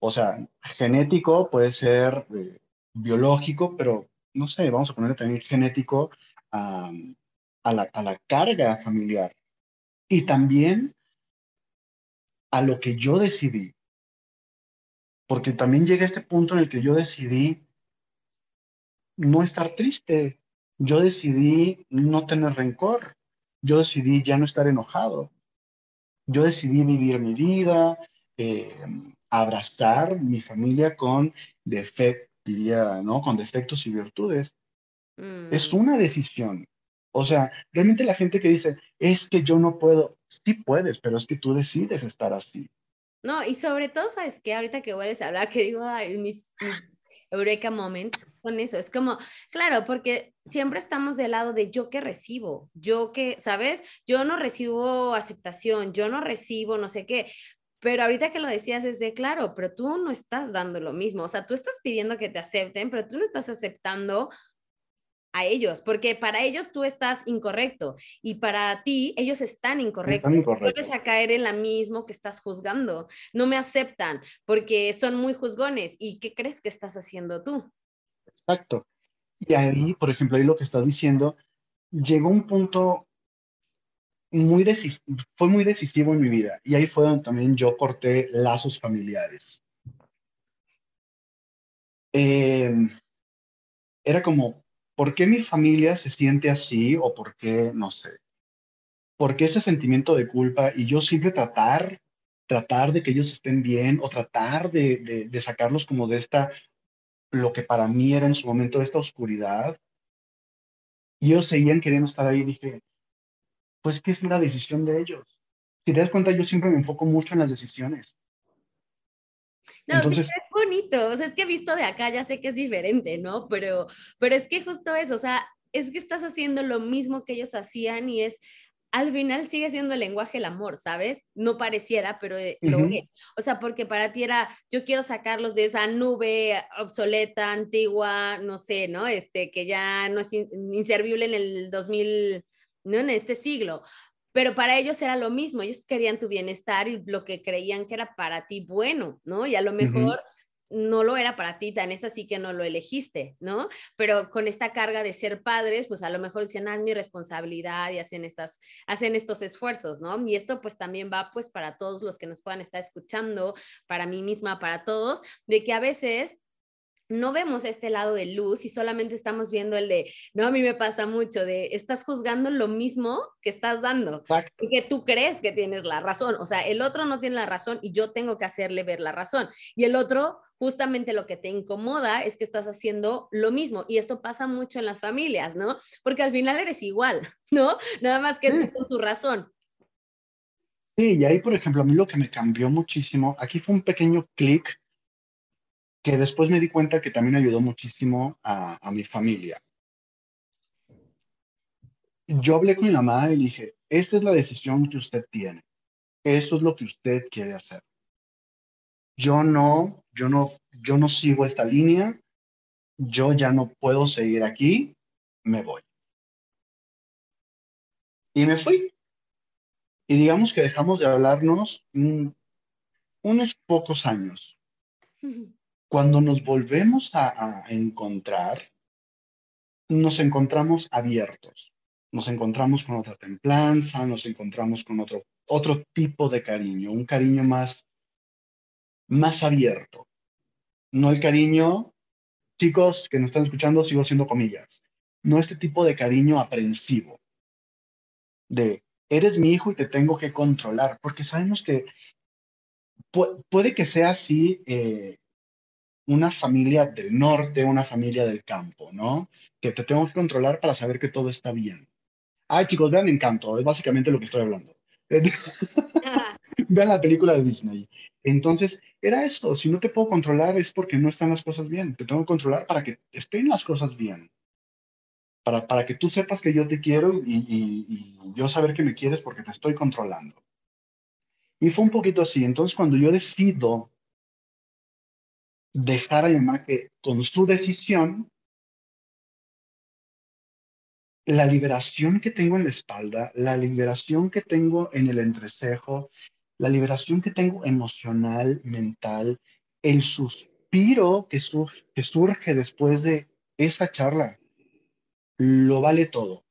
O sea, genético puede ser eh, biológico, pero no sé, vamos a poner también genético a, la, a la carga familiar. Y también a lo que yo decidí porque también llegué a este punto en el que yo decidí no estar triste, yo decidí no tener rencor, yo decidí ya no estar enojado, yo decidí vivir mi vida, eh, abrazar mi familia con defectos, diría, ¿no? Con defectos y virtudes. Es mm. una decisión. O sea, realmente la gente que dice, es que yo no puedo, sí puedes, pero es que tú decides estar así. No, y sobre todo, ¿sabes qué? Ahorita que vuelves a hablar, que digo, mis, Eureka Moments son eso. Es como, claro, porque siempre estamos del lado de yo que recibo, yo que, ¿sabes? Yo no recibo aceptación, yo no recibo no sé qué. Pero ahorita que lo decías es de, claro, pero tú no estás dando lo mismo. O sea, tú estás pidiendo que te acepten, pero tú no estás aceptando a ellos, porque para ellos tú estás incorrecto y para ti ellos están incorrectos. Vuelves a caer en la mismo que estás juzgando. No me aceptan porque son muy juzgones. ¿Y qué crees que estás haciendo tú? Exacto. Y ahí, por ejemplo, ahí lo que estás diciendo, llegó un punto muy decisivo, fue muy decisivo en mi vida. Y ahí fue donde también yo corté lazos familiares. Em, era como, ¿por qué mi familia se siente así o por qué, no sé? ¿Por qué ese sentimiento de culpa y yo siempre tratar, tratar de que ellos estén bien o tratar de, de, sacarlos como de esta, lo que para mí era en su momento esta oscuridad? Y ellos seguían queriendo estar ahí. Dije, pues que es la decisión de ellos. Si te das cuenta, yo siempre me enfoco mucho en las decisiones. No, Entonces, bonito, o sea, es que he visto de acá, ya sé que es diferente, ¿no? Pero, pero es que justo eso, o sea, es que estás haciendo lo mismo que ellos hacían y es, al final sigue siendo el lenguaje el amor, ¿sabes? No pareciera, pero eh, lo es. O sea, porque para ti era, yo quiero sacarlos de esa nube obsoleta, antigua, no sé, ¿no? Este, que ya no es inservible en el 2000, ¿no? En este siglo pero para ellos era lo mismo, ellos querían tu bienestar y lo que creían que era para ti bueno, ¿no? Y a lo mejor no lo era para ti, tan es así que no lo elegiste, ¿no? Pero con esta carga de ser padres, pues a lo mejor dicen, ah, es mi responsabilidad y hacen, estas, hacen estos esfuerzos, ¿no? Y esto pues también va pues para todos los que nos puedan estar escuchando, para mí misma, para todos, de que a veces no vemos este lado de luz y solamente estamos viendo el de, no, a mí me pasa mucho, de estás juzgando lo mismo que estás dando, y que tú crees que tienes la razón, o sea, el otro no tiene la razón y yo tengo que hacerle ver la razón, y el otro, justamente lo que te incomoda es que estás haciendo lo mismo, y esto pasa mucho en las familias, ¿no? Porque al final eres igual, ¿no? Nada más que tú con tu razón. Sí, y ahí, por ejemplo, a mí lo que me cambió muchísimo, aquí fue un pequeño clic que después me di cuenta que también ayudó muchísimo a, mi familia. Yo hablé con mi mamá y dije, esta es la decisión que usted tiene. Esto es lo que usted quiere hacer. Yo no, yo no, yo no sigo esta línea. Yo ya no puedo seguir aquí. Me voy. Y me fui. Y digamos que dejamos de hablarnos unos pocos años. Cuando nos volvemos a, encontrar, nos encontramos abiertos, nos encontramos con otra templanza, nos encontramos con otro, otro tipo de cariño, un cariño más, más abierto. No el cariño, chicos que nos están escuchando, sigo haciendo comillas, no este tipo de cariño aprensivo, de eres mi hijo y te tengo que controlar, porque sabemos que puede que sea así eh, una familia del norte, una familia del campo, ¿no? Que te tengo que controlar para saber que todo está bien. Ay, chicos, vean Encanto, es básicamente lo que estoy hablando. vean la película de Disney. Entonces, era eso, si no te puedo controlar es porque no están las cosas bien. Te tengo que controlar para que estén las cosas bien. Para, para que tú sepas que yo te quiero y, y yo saber que me quieres porque te estoy controlando. Y fue un poquito así. Entonces, cuando yo decido dejar a mi que con su decisión, la liberación que tengo en la espalda, la liberación que tengo en el entrecejo, la liberación que tengo emocional, mental, el suspiro que, que surge después de esa charla, lo vale todo.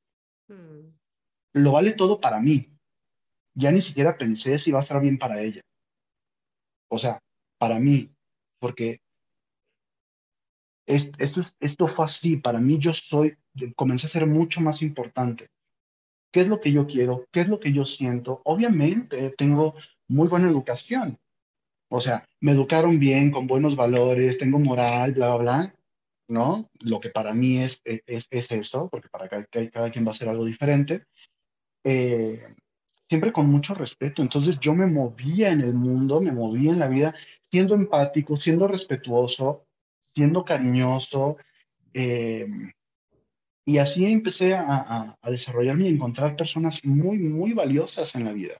Hmm. Lo vale todo para mí. Ya ni siquiera pensé si va a estar bien para ella. O sea, para mí, porque esto, esto fue así, para mí yo soy, comencé a ser mucho más importante. ¿Qué es lo que yo quiero? ¿Qué es lo que yo siento? Obviamente tengo muy buena educación. O sea, me educaron bien, con buenos valores, tengo moral, bla, bla, bla, ¿no? Lo que para mí es, es, es esto, porque para cada, cada, quien va a ser algo diferente. Eh, siempre con mucho respeto. Entonces yo me movía en el mundo, me movía en la vida, siendo empático, siendo respetuoso, siendo cariñoso. Eh, y así empecé a, desarrollarme y encontrar personas muy, muy valiosas en la vida,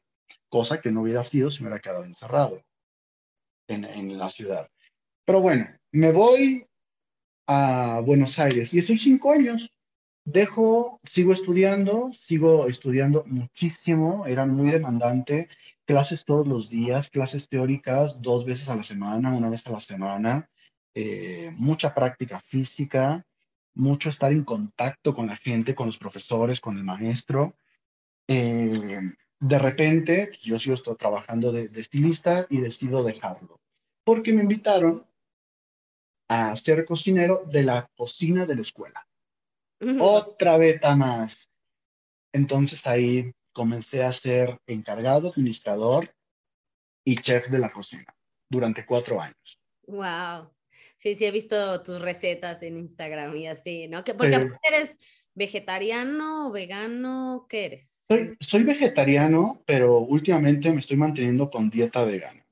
cosa que no hubiera sido si me hubiera quedado encerrado en, en la ciudad. Pero bueno, me voy a Buenos Aires y estoy cinco años. Dejo, sigo estudiando, sigo estudiando muchísimo, era muy demandante, clases todos los días, clases teóricas dos veces a la semana, una vez a la semana. Eh, mucha práctica física, mucho estar en contacto con la gente, con los profesores, con el maestro. Eh, de repente, yo sigo estoy trabajando de, estilista y decido dejarlo, porque me invitaron a ser cocinero de la cocina de la escuela. otra beta más. Entonces ahí comencé a ser encargado, administrador y chef de la cocina durante cuatro años. Wow. Sí, sí, he visto tus recetas en Instagram y así, ¿no? Porque eres vegetariano o vegano, ¿qué eres? Soy, vegetariano, pero últimamente me estoy manteniendo con dieta vegana.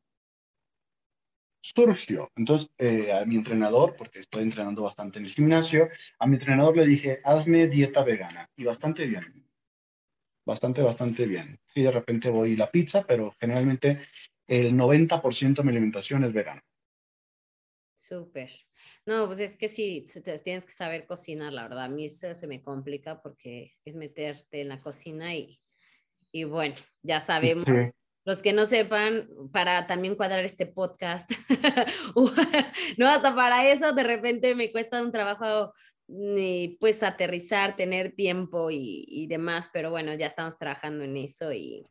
Surgió. Entonces, eh, a mi entrenador, porque estoy entrenando bastante en el gimnasio, a mi entrenador le dije, hazme dieta vegana. Y bastante bien. Bastante, bastante bien. Sí, de repente voy la pizza, pero generalmente el 90% de mi alimentación es vegana. Súper. No, pues es que sí, tienes que saber cocinar, la verdad. A mí eso se me complica porque es meterte en la cocina y, y bueno, ya sabemos. Los que no sepan, para también cuadrar este podcast, no, hasta para eso de repente me cuesta un trabajo pues aterrizar, tener tiempo y, y, demás, pero bueno, ya estamos trabajando en eso y...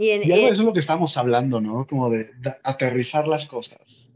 Y, en, eso es lo que estamos hablando, ¿no? Como de aterrizar las cosas.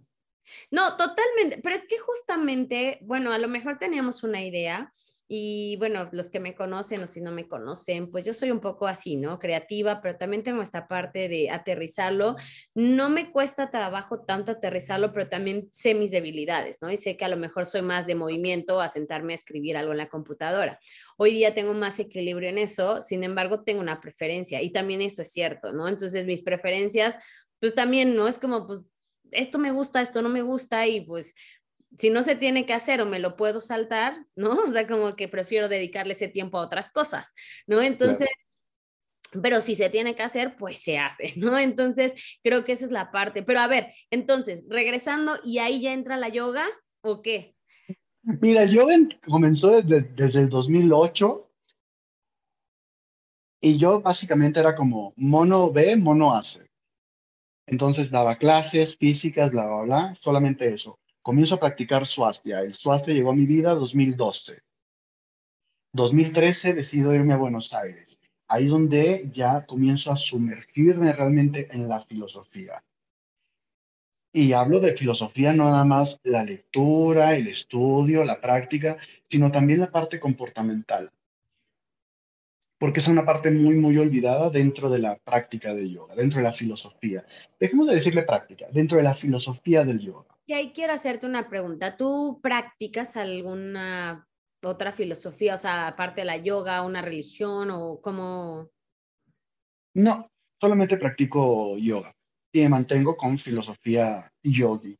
No, totalmente, pero es que justamente, bueno, a lo mejor teníamos una idea y bueno, los que me conocen o si no me conocen, pues yo soy un poco así, ¿no? Creativa, pero también tengo esta parte de aterrizarlo. No me cuesta trabajo tanto aterrizarlo, pero también sé mis debilidades, ¿no? Y sé que a lo mejor soy más de movimiento a sentarme a escribir algo en la computadora. Hoy día tengo más equilibrio en eso, sin embargo, tengo una preferencia y también eso es cierto, ¿no? Entonces, mis preferencias pues también, ¿no? Es como, pues esto me gusta, esto no me gusta y pues si no se tiene que hacer o me lo puedo saltar, ¿no? O sea, como que prefiero dedicarle ese tiempo a otras cosas, ¿no? Entonces, pero si se tiene que hacer, pues se hace, ¿no? Entonces, creo que esa es la parte. Pero a ver, entonces, regresando y ahí ya entra la yoga o qué? Mira, yoga comenzó desde, desde el 2008 y yo básicamente era como mono ve, mono hace. Entonces daba clases físicas, bla, bla, bla, solamente eso. Comienzo a practicar swastika. El swastika llegó a mi vida en 2012. 2013 decido irme a Buenos Aires. Ahí donde ya comienzo a sumergirme realmente en la filosofía. Y hablo de filosofía no nada más la lectura, el estudio, la práctica, sino también la parte comportamental porque es una parte muy, muy olvidada dentro de la práctica del yoga, dentro de la filosofía. Dejemos de decirle práctica, dentro de la filosofía del yoga. Y ahí quiero hacerte una pregunta. ¿Tú practicas alguna otra filosofía, o sea, aparte de la yoga, una religión o cómo? No, solamente practico yoga y me mantengo con filosofía yogi.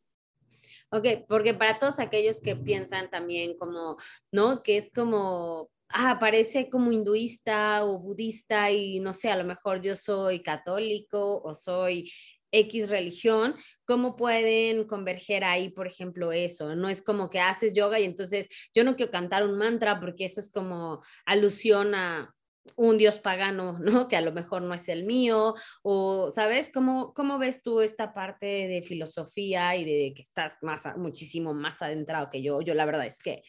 Ok, porque para todos aquellos que piensan también como, ¿no? Que es como ah, parece como hinduista o budista y no sé, a lo mejor yo soy católico o soy X religión, ¿cómo pueden converger ahí, por ejemplo, eso? No es como que haces yoga y entonces yo no quiero cantar un mantra porque eso es como alusión a un dios pagano, ¿no? Que a lo mejor no es el mío, o, ¿sabes? ¿Cómo, cómo ves tú esta parte de filosofía y de que estás más, muchísimo más adentrado que yo? Yo la verdad es que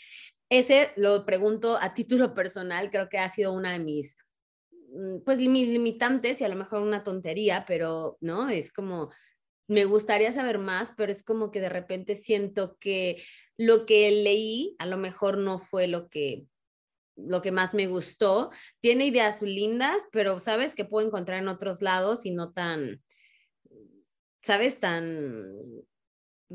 ese lo pregunto a título personal, creo que ha sido una de mis, mm, pues limitantes y a lo mejor una tontería, pero, ¿no? Es como, me gustaría saber más, pero es como que de repente siento que lo que leí a lo mejor no fue lo que lo que más me gustó. Tiene ideas lindas, pero sabes que puedo encontrar en otros lados y no tan, sabes, tan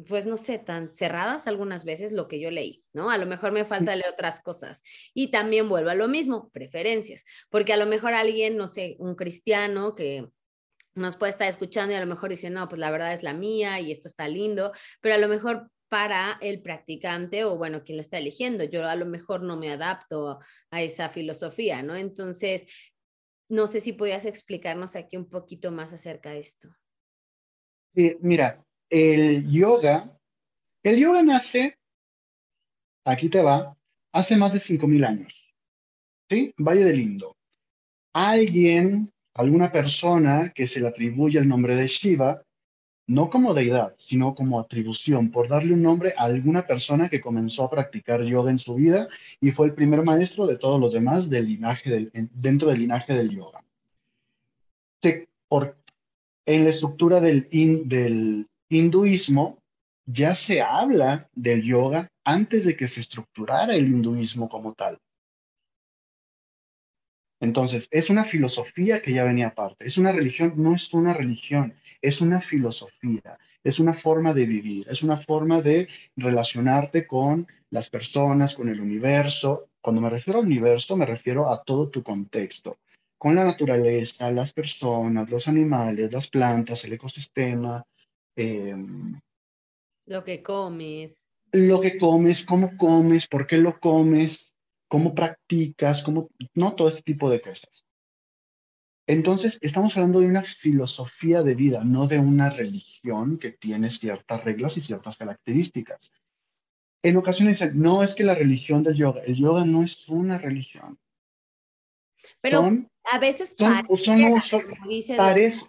pues no sé, tan cerradas algunas veces lo que yo leí, ¿no? A lo mejor me falta leer otras cosas. Y también vuelvo a lo mismo, preferencias, porque a lo mejor alguien, no sé, un cristiano que nos puede estar escuchando y a lo mejor dice, no, pues la verdad es la mía y esto está lindo, pero a lo mejor para el practicante o bueno, quien lo está eligiendo, yo a lo mejor no me adapto a esa filosofía, ¿no? Entonces, no sé si podías explicarnos aquí un poquito más acerca de esto. Sí, mira, el yoga, el yoga nace, aquí te va, hace más de 5.000 años. ¿Sí? Valle del Indo. Alguien, alguna persona que se le atribuye el nombre de Shiva, no como deidad, sino como atribución, por darle un nombre a alguna persona que comenzó a practicar yoga en su vida y fue el primer maestro de todos los demás del linaje del, dentro del linaje del yoga. en la estructura del, del hinduismo ya se habla del yoga antes de que se estructurara el hinduismo como tal. Entonces, es una filosofía que ya venía aparte. Es una religión, no es una religión, es una filosofía, es una forma de vivir, es una forma de relacionarte con las personas, con el universo. Cuando me refiero al universo, me refiero a todo tu contexto, con la naturaleza, las personas, los animales, las plantas, el ecosistema. Em, lo que comes. Lo que comes, cómo comes, por qué lo comes, cómo practicas, cómo, no todo este tipo de cosas. Entonces, estamos hablando de una filosofía de vida, no de una religión que tiene ciertas reglas y ciertas características. En ocasiones dicen, no es que la religión del yoga, el yoga no es una religión. Pero a veces parece, parece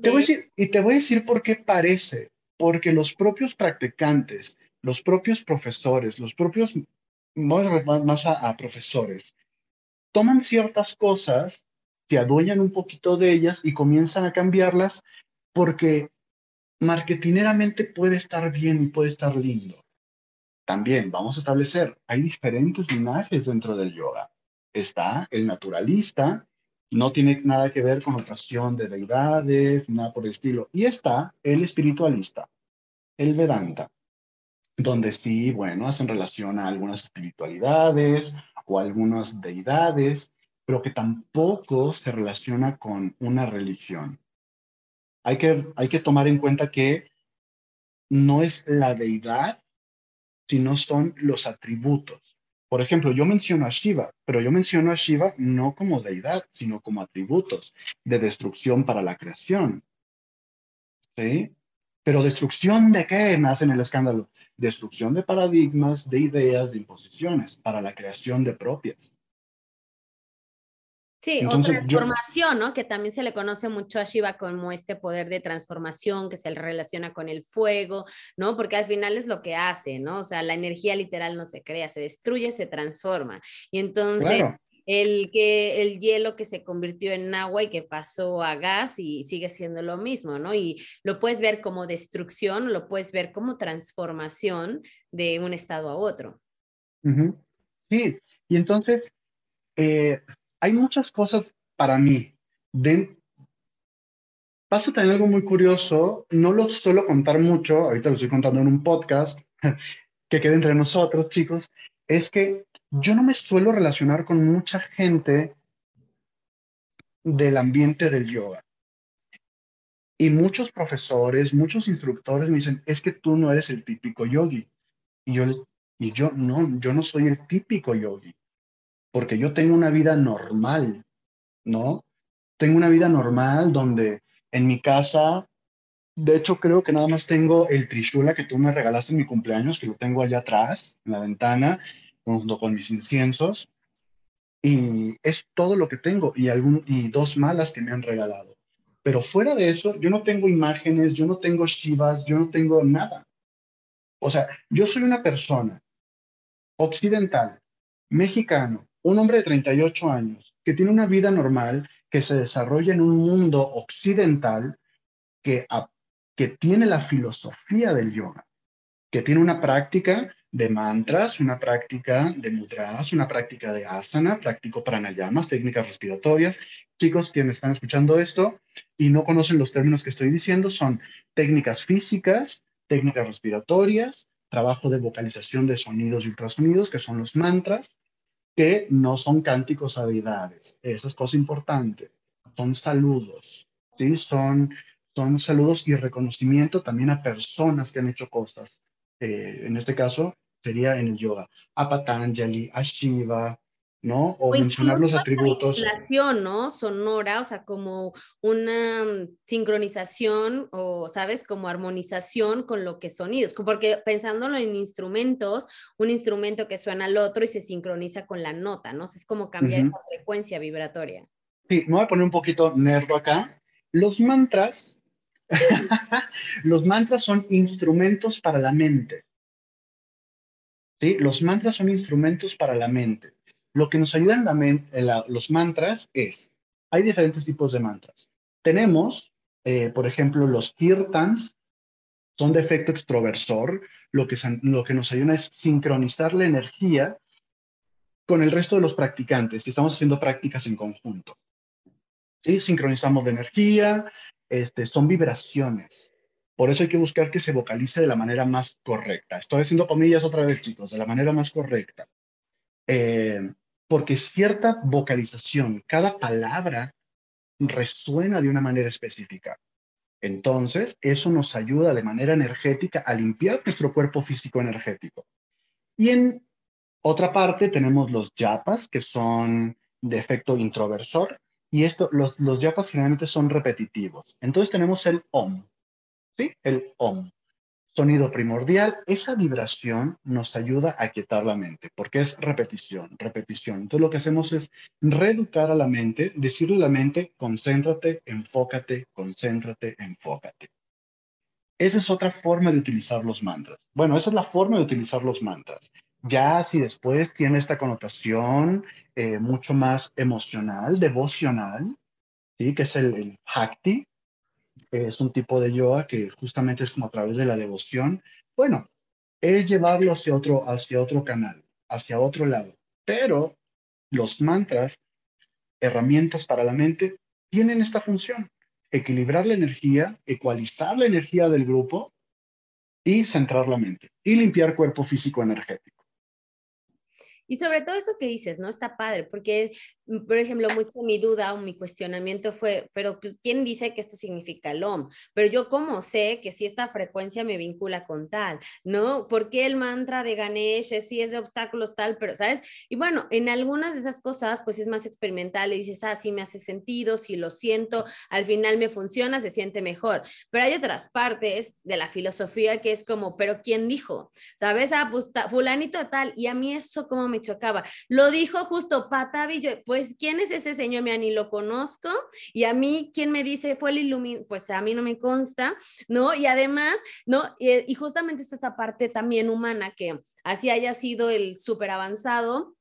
te voy a decir, y te voy a decir por qué parece, porque los propios practicantes, los propios profesores, los propios, más, más a profesores, toman ciertas cosas se adueñan un poquito de ellas y comienzan a cambiarlas porque marketineramente puede estar bien y puede estar lindo. También vamos a establecer, hay diferentes linajes dentro del yoga. Está el naturalista, no tiene nada que ver con ocasión de deidades, nada por el estilo. Y está el espiritualista, el Vedanta, donde sí, bueno, hacen relación a algunas espiritualidades o algunas deidades, pero que tampoco se relaciona con una religión. Hay que, hay que tomar en cuenta que no es la deidad, sino son los atributos. Por ejemplo, yo menciono a Shiva, pero yo menciono a Shiva no como deidad, sino como atributos de destrucción para la creación. ¿Sí? Pero destrucción de qué nace el escándalo? Destrucción de paradigmas, de ideas, de imposiciones, para la creación de propias. Sí, o transformación, ¿no? Que también se le conoce mucho a Shiva como este poder de transformación que se relaciona con el fuego, ¿no? Porque al final es lo que hace, ¿no? O sea, la energía literal no se crea, se destruye, se transforma. Y entonces, el, que, el hielo que se convirtió en agua y que pasó a gas y sigue siendo lo mismo, ¿no? Y lo puedes ver como destrucción, lo puedes ver como transformación de un estado a otro. Sí, y entonces, eh, hay muchas cosas para mí. De, pasa también algo muy curioso, no lo suelo contar mucho, ahorita lo estoy contando en un podcast, que quede entre nosotros, chicos, es que yo no me suelo relacionar con mucha gente del ambiente del yoga. Y muchos profesores, muchos instructores me dicen, es que tú no eres el típico yogi. Y yo, y yo no, yo no soy el típico yogi porque yo tengo una vida normal, ¿no? Tengo una vida normal donde en mi casa, de hecho creo que nada más tengo el trishula que tú me regalaste en mi cumpleaños, que lo tengo allá atrás, en la ventana, junto con mis inciensos, y es todo lo que tengo, y, algún, y dos malas que me han regalado. Pero fuera de eso, yo no tengo imágenes, yo no tengo shivas, yo no tengo nada. O sea, yo soy una persona occidental, mexicano, un hombre de 38 años que tiene una vida normal, que se desarrolla en un mundo occidental, que, que tiene la filosofía del yoga, que tiene una práctica de mantras, una práctica de mudras, una práctica de asana, práctico pranayamas, técnicas respiratorias. Chicos, quienes están escuchando esto y no conocen los términos que estoy diciendo, son técnicas físicas, técnicas respiratorias, trabajo de vocalización de sonidos y ultrasonidos, que son los mantras, que no son cánticos a deidades. Eso es cosa importante. Son saludos, ¿sí? Son, son saludos y reconocimiento también a personas que han hecho cosas. Eh, en este caso, sería en el yoga. A Patanjali, a Shiva, ¿no? O, mencionar los atributos. ¿no? Sonora, o sea, como una mm, sincronización o, ¿sabes? Como armonización con lo que sonidos, porque pensándolo en instrumentos, un instrumento que suena al otro y se sincroniza con la nota, ¿no? es como cambiar esa frecuencia vibratoria. Sí, me voy a poner un poquito nerdo acá. Los mantras, los mantras son instrumentos para la mente. ¿Sí? Los mantras son instrumentos para la mente. Lo que nos ayuda en, los mantras es, hay diferentes tipos de mantras. Tenemos, eh, por ejemplo, los kirtans, son de efecto extroversor, lo que, lo que nos ayuda es sincronizar la energía con el resto de los practicantes y estamos haciendo prácticas en conjunto. ¿Sí? Sincronizamos de energía, este, son vibraciones. Por eso hay que buscar que se vocalice de la manera más correcta. Estoy haciendo comillas otra vez, chicos, de la manera más correcta. Eh, porque cierta vocalización, cada palabra resuena de una manera específica. Entonces, eso nos ayuda de manera energética a limpiar nuestro cuerpo físico energético. Y en otra parte tenemos los yapas, que son de efecto introversor, y esto, los, los yapas generalmente son repetitivos. Entonces tenemos el OM, ¿sí? El OM sonido primordial, esa vibración nos ayuda a quietar la mente, porque es repetición, repetición. Entonces lo que hacemos es reeducar a la mente, decirle a la mente, concéntrate, enfócate, concéntrate, enfócate. Esa es otra forma de utilizar los mantras. Bueno, esa es la forma de utilizar los mantras. Ya si después tiene esta connotación eh, mucho más emocional, devocional, ¿sí? que es el, el Hakti, es un tipo de yoga que justamente es como a través de la devoción. Bueno, es llevarlo hacia otro, hacia otro canal, hacia otro lado. Pero los mantras, herramientas para la mente, tienen esta función, equilibrar la energía, ecualizar la energía del grupo y centrar la mente y limpiar cuerpo físico energético. Y sobre todo eso que dices, ¿no? Está padre, porque, mm, por ejemplo, mucho mi duda o mi cuestionamiento fue, pero pues, ¿quién dice que esto significa el OM? Pero yo cómo sé que si esta frecuencia me vincula con tal, ¿no? ¿Por qué el mantra de Ganesh si es de obstáculos tal, pero, ¿sabes? Y bueno, en algunas de esas cosas, pues es más experimental y dices, ah, sí me hace sentido, si lo siento, al final me funciona, se siente mejor. Pero hay otras partes de la filosofía que es como, pero ¿quién dijo? ¿Sabes? Ah, pues fulanito tal, y a mí eso como me chocaba. Lo dijo justo Patavi, pues, ¿quién es ese señor? Mira, ni lo conozco. Y a mí, ¿quién me dice fue el ilumin? Pues a mí no me consta, ¿no? Y además, ¿no? Y, y justamente está esta parte también humana que así haya sido el súper avanzado,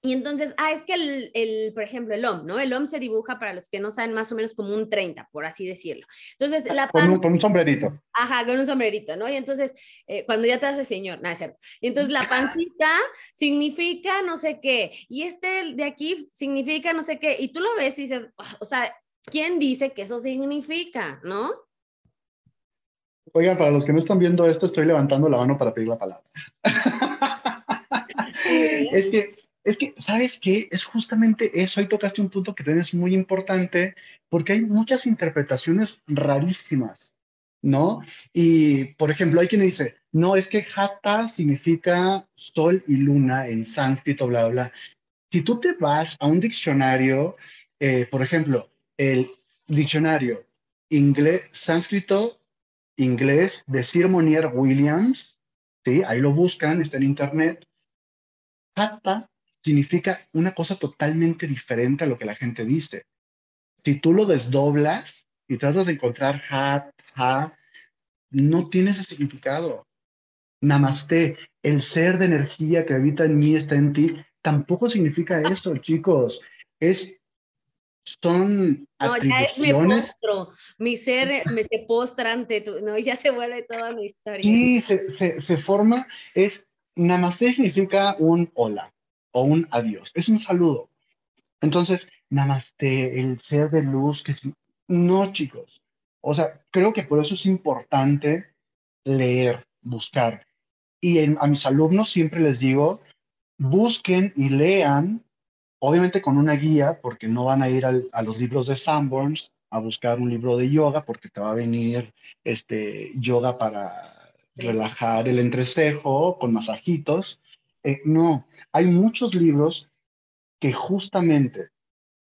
y entonces, ah, es que el, el, por ejemplo, el OM, ¿no? El OM se dibuja para los que no saben más o menos como un 30, por así decirlo. Entonces, la con, un, con un sombrerito. Ajá, con un sombrerito, ¿no? Y entonces, eh, cuando ya te hace señor, nada, es cierto. Y entonces la pancita significa no sé qué, y este de aquí significa no sé qué, y tú lo ves y dices, ah, o sea, ¿quién dice que eso significa, no? Oigan, para los que no están viendo esto, estoy levantando la mano para pedir la palabra. es que es que, ¿sabes qué? Es justamente eso. Ahí tocaste un punto que tienes muy importante, porque hay muchas interpretaciones rarísimas, ¿no? Y, por ejemplo, hay quien dice, no, es que Hatha significa sol y luna en sánscrito, bla, bla. Si tú te vas a un diccionario, eh, por ejemplo, el diccionario inglés, sánscrito, inglés de Sir Monier Williams, ¿sí? Ahí lo buscan, está en internet. Hatha significa una cosa totalmente diferente a lo que la gente dice. Si tú lo desdoblas y tratas de encontrar ha, ha, no tiene ese significado. Namaste, el ser de energía que habita en mí está en ti, tampoco significa eso, chicos. Es son no, ya es mi postro, mi ser me se postra ante tu, no, ya se vuelve toda mi historia. Sí, se, se, se forma, es, namaste significa un hola, o un adiós, es un saludo. Entonces, namaste, el ser de luz, que no, chicos. O sea, creo que por eso es importante leer, buscar. Y a mis alumnos siempre les digo, busquen y lean, obviamente con una guía, porque no van a ir a los libros de Sanborns a buscar un libro de yoga, porque te va a venir este yoga para relajar el entrecejo con masajitos. Eh, no, hay muchos libros que justamente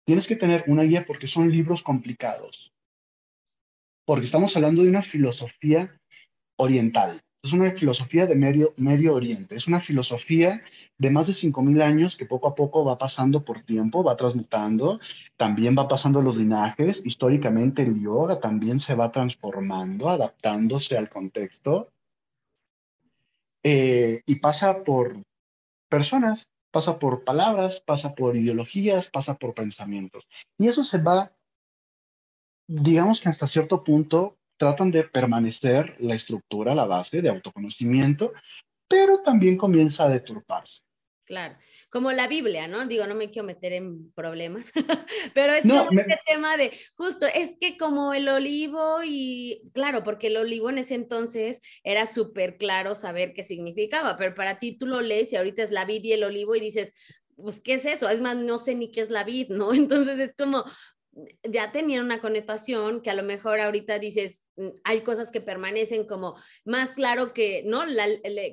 tienes que tener una guía porque son libros complicados. Porque estamos hablando de una filosofía oriental. Es una filosofía de Medio, Medio Oriente. Es una filosofía de más de 5.000 años que poco a poco va pasando por tiempo, va transmutando. También va pasando los linajes. Históricamente el yoga también se va transformando, adaptándose al contexto. Eh, y pasa por personas, pasa por palabras, pasa por ideologías, pasa por pensamientos. Y eso se va, digamos que hasta cierto punto, tratan de permanecer la estructura, la base de autoconocimiento, pero también comienza a deturparse. Claro, como la Biblia, ¿no? Digo, no me quiero meter en problemas, pero es como este tema de, justo, es que como el olivo y, claro, porque el olivo en ese entonces era súper claro saber qué significaba, pero para ti tú lo lees y ahorita es la vid y el olivo y dices, pues, ¿qué es eso? Es más, no sé ni qué es la vid, ¿no? Entonces es como, ya tenían una connotación que a lo mejor ahorita dices, hay cosas que permanecen como más claro que, ¿no? La,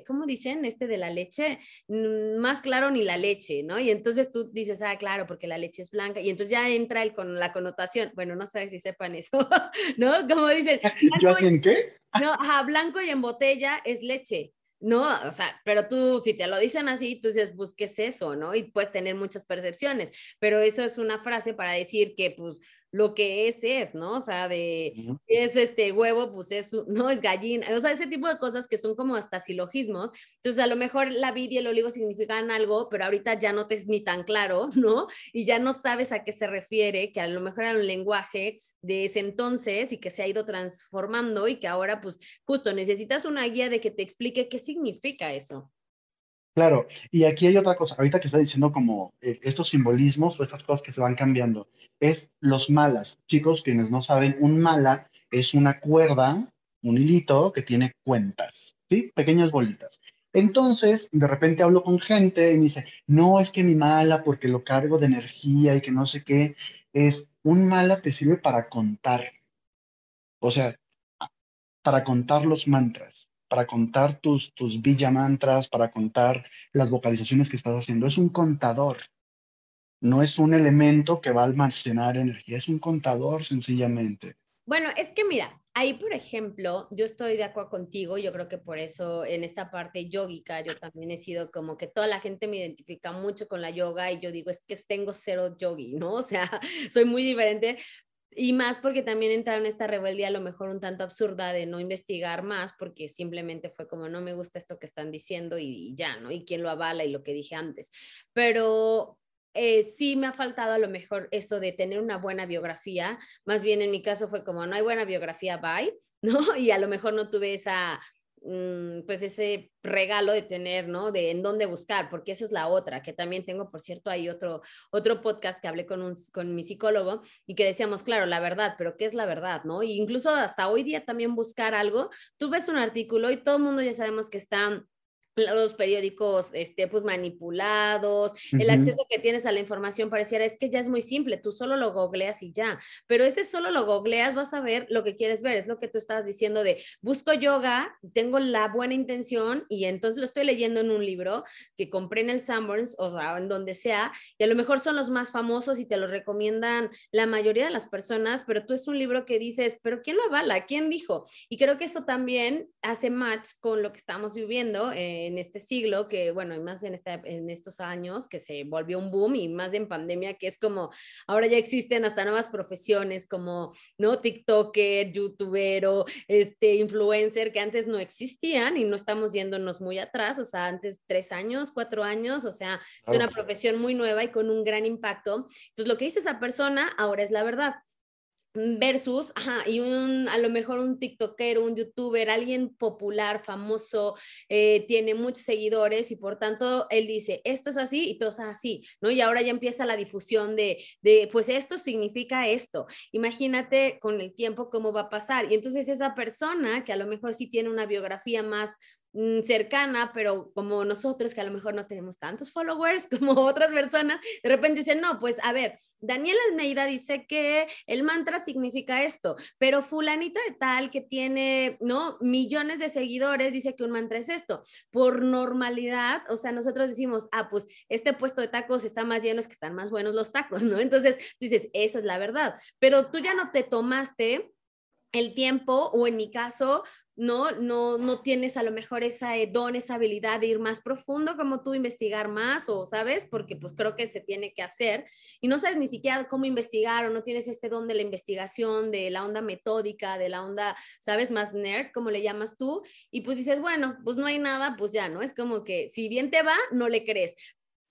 ¿Cómo dicen este de la leche? Mm, más claro ni la leche, ¿no? Y entonces tú dices, ah, claro, porque la leche es blanca. Y entonces ya entra el, con la connotación, bueno, no sé si sepan eso, ¿no? Como dicen. ¿Yo en qué? No, ajá, blanco y en botella es leche. No, o sea, pero tú, si te lo dicen así, tú dices, pues, ¿qué es eso? ¿No? Y puedes tener muchas percepciones, pero eso es una frase para decir que, pues, lo que es es, ¿no? O sea, de es este huevo, pues es, no es gallina, o sea, ese tipo de cosas que son como hasta silogismos. Entonces, a lo mejor la vid y el olivo significan algo, pero ahorita ya no te es ni tan claro, ¿no? Y ya no sabes a qué se refiere, que a lo mejor era un lenguaje de ese entonces y que se ha ido transformando y que ahora, pues, justo necesitas una guía de que te explique qué significa eso. Claro, y aquí hay otra cosa, ahorita que está diciendo como eh, estos simbolismos o estas cosas que se van cambiando, es los malas. Chicos, quienes no saben, un mala es una cuerda, un hilito que tiene cuentas, ¿sí? Pequeñas bolitas. Entonces, de repente hablo con gente y me dice, no, es que mi mala porque lo cargo de energía y que no sé qué, es un mala te sirve para contar. O sea, para contar los mantras para contar tus, tus villa para contar las vocalizaciones que estás haciendo. Es un contador, no es un elemento que va a almacenar energía, es un contador sencillamente. Bueno, es que mira, ahí por ejemplo, yo estoy de acuerdo contigo, yo creo que por eso en esta parte yógica yo también he sido como que toda la gente me identifica mucho con la yoga y yo digo, es que tengo cero yogi, ¿no? O sea, soy muy diferente, y más porque también entraron en esta rebeldía a lo mejor un tanto absurda de no investigar más porque simplemente fue como no me gusta esto que están diciendo y, ya, ¿no? Y quién lo avala y lo que dije antes. Pero eh, sí me ha faltado a lo mejor eso de tener una buena biografía. Más bien en mi caso fue como no hay buena biografía, bye, ¿no? Y a lo mejor no tuve esa pues ese regalo de tener, ¿no? De en dónde buscar, porque esa es la otra, que también tengo, por cierto, hay otro, otro podcast que hablé con, un, con mi psicólogo y que decíamos, claro, la verdad, pero ¿qué es la verdad, no? Y incluso hasta hoy día también buscar algo, tú ves un artículo y todo el mundo ya sabemos que está los periódicos este, pues manipulados, el acceso que tienes a la información pareciera es que ya es muy simple, tú solo lo googleas y ya, pero ese solo lo googleas, vas a ver lo que quieres ver, es lo que tú estabas diciendo de busco yoga, tengo la buena intención y entonces lo estoy leyendo en un libro que compré en el Sanborns, o sea, en donde sea, y a lo mejor son los más famosos y te lo recomiendan la mayoría de las personas, pero tú es un libro que dices, pero ¿quién lo avala? ¿Quién dijo? Y creo que eso también hace match con lo que estamos viviendo. Eh, en este siglo, que bueno, y más en, esta, en estos años, que se volvió un boom y más en pandemia, que es como, ahora ya existen hasta nuevas profesiones como, ¿no? TikToker, YouTubero, este, influencer, que antes no existían y no estamos yéndonos muy atrás, o sea, antes tres años, cuatro años, o sea, es una profesión muy nueva y con un gran impacto. Entonces, lo que dice esa persona ahora es la verdad versus, ajá, y un, a lo mejor un TikToker, un YouTuber, alguien popular, famoso, eh, tiene muchos seguidores y por tanto él dice, esto es así y todo es así, ¿no? Y ahora ya empieza la difusión de, de, pues esto significa esto. Imagínate con el tiempo cómo va a pasar. Y entonces esa persona que a lo mejor sí tiene una biografía más Mm, cercana, pero como nosotros que a lo mejor no tenemos tantos followers como otras personas, de repente dicen, no, pues a ver, Daniel Almeida dice que el mantra significa esto, pero fulanita de tal que tiene, ¿no? Millones de seguidores dice que un mantra es esto. Por normalidad, o sea, nosotros decimos, ah, pues este puesto de tacos está más lleno, es que están más buenos los tacos, ¿no? Entonces dices, esa es la verdad, pero tú ya no te tomaste el tiempo o en mi caso no, no, no tienes a lo mejor esa eh, don, esa habilidad de ir más profundo como tú, investigar más o, ¿sabes? Porque pues creo que se tiene que hacer y no sabes ni siquiera cómo investigar o no tienes este don de la investigación, de la onda metódica, de la onda, ¿sabes? Más nerd, como le llamas tú, y pues dices, bueno, pues no hay nada, pues ya, ¿no? Es como que si bien te va, no le crees,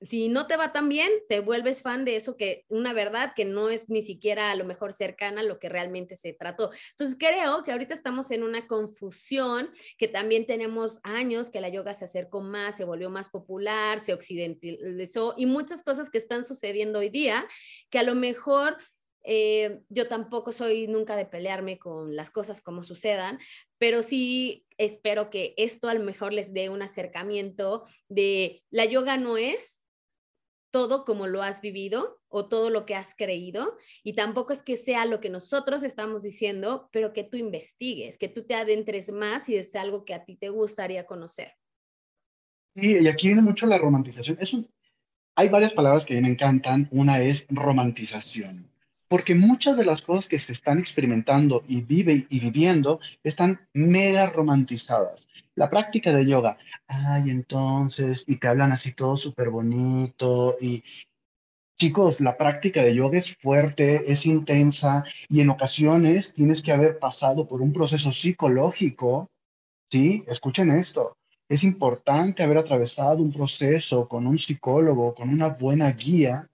si no te va tan bien, te vuelves fan de eso que una verdad que no es ni siquiera a lo mejor cercana a lo que realmente se trató. Entonces creo que ahorita estamos en una confusión, que también tenemos años que la yoga se acercó más, se volvió más popular, se occidentalizó y muchas cosas que están sucediendo hoy día que a lo mejor eh, yo tampoco soy nunca de pelearme con las cosas como sucedan, pero sí espero que esto a lo mejor les dé un acercamiento de la yoga no es todo como lo has vivido o todo lo que has creído y tampoco es que sea lo que nosotros estamos diciendo, pero que tú investigues, que tú te adentres más y es algo que a ti te gustaría conocer. Sí, y aquí viene mucho la romantización. Es hay varias palabras que a mí me encantan. Una es romantización, porque muchas de las cosas que se están experimentando y vive y viviendo están mega romantizadas la práctica de yoga, ay, entonces, y te hablan así todo súper bonito, y chicos, la práctica de yoga es fuerte, es intensa, y en ocasiones tienes que haber pasado por un proceso psicológico, ¿sí? Escuchen esto. Es importante haber atravesado un proceso con un psicólogo, con una buena guía,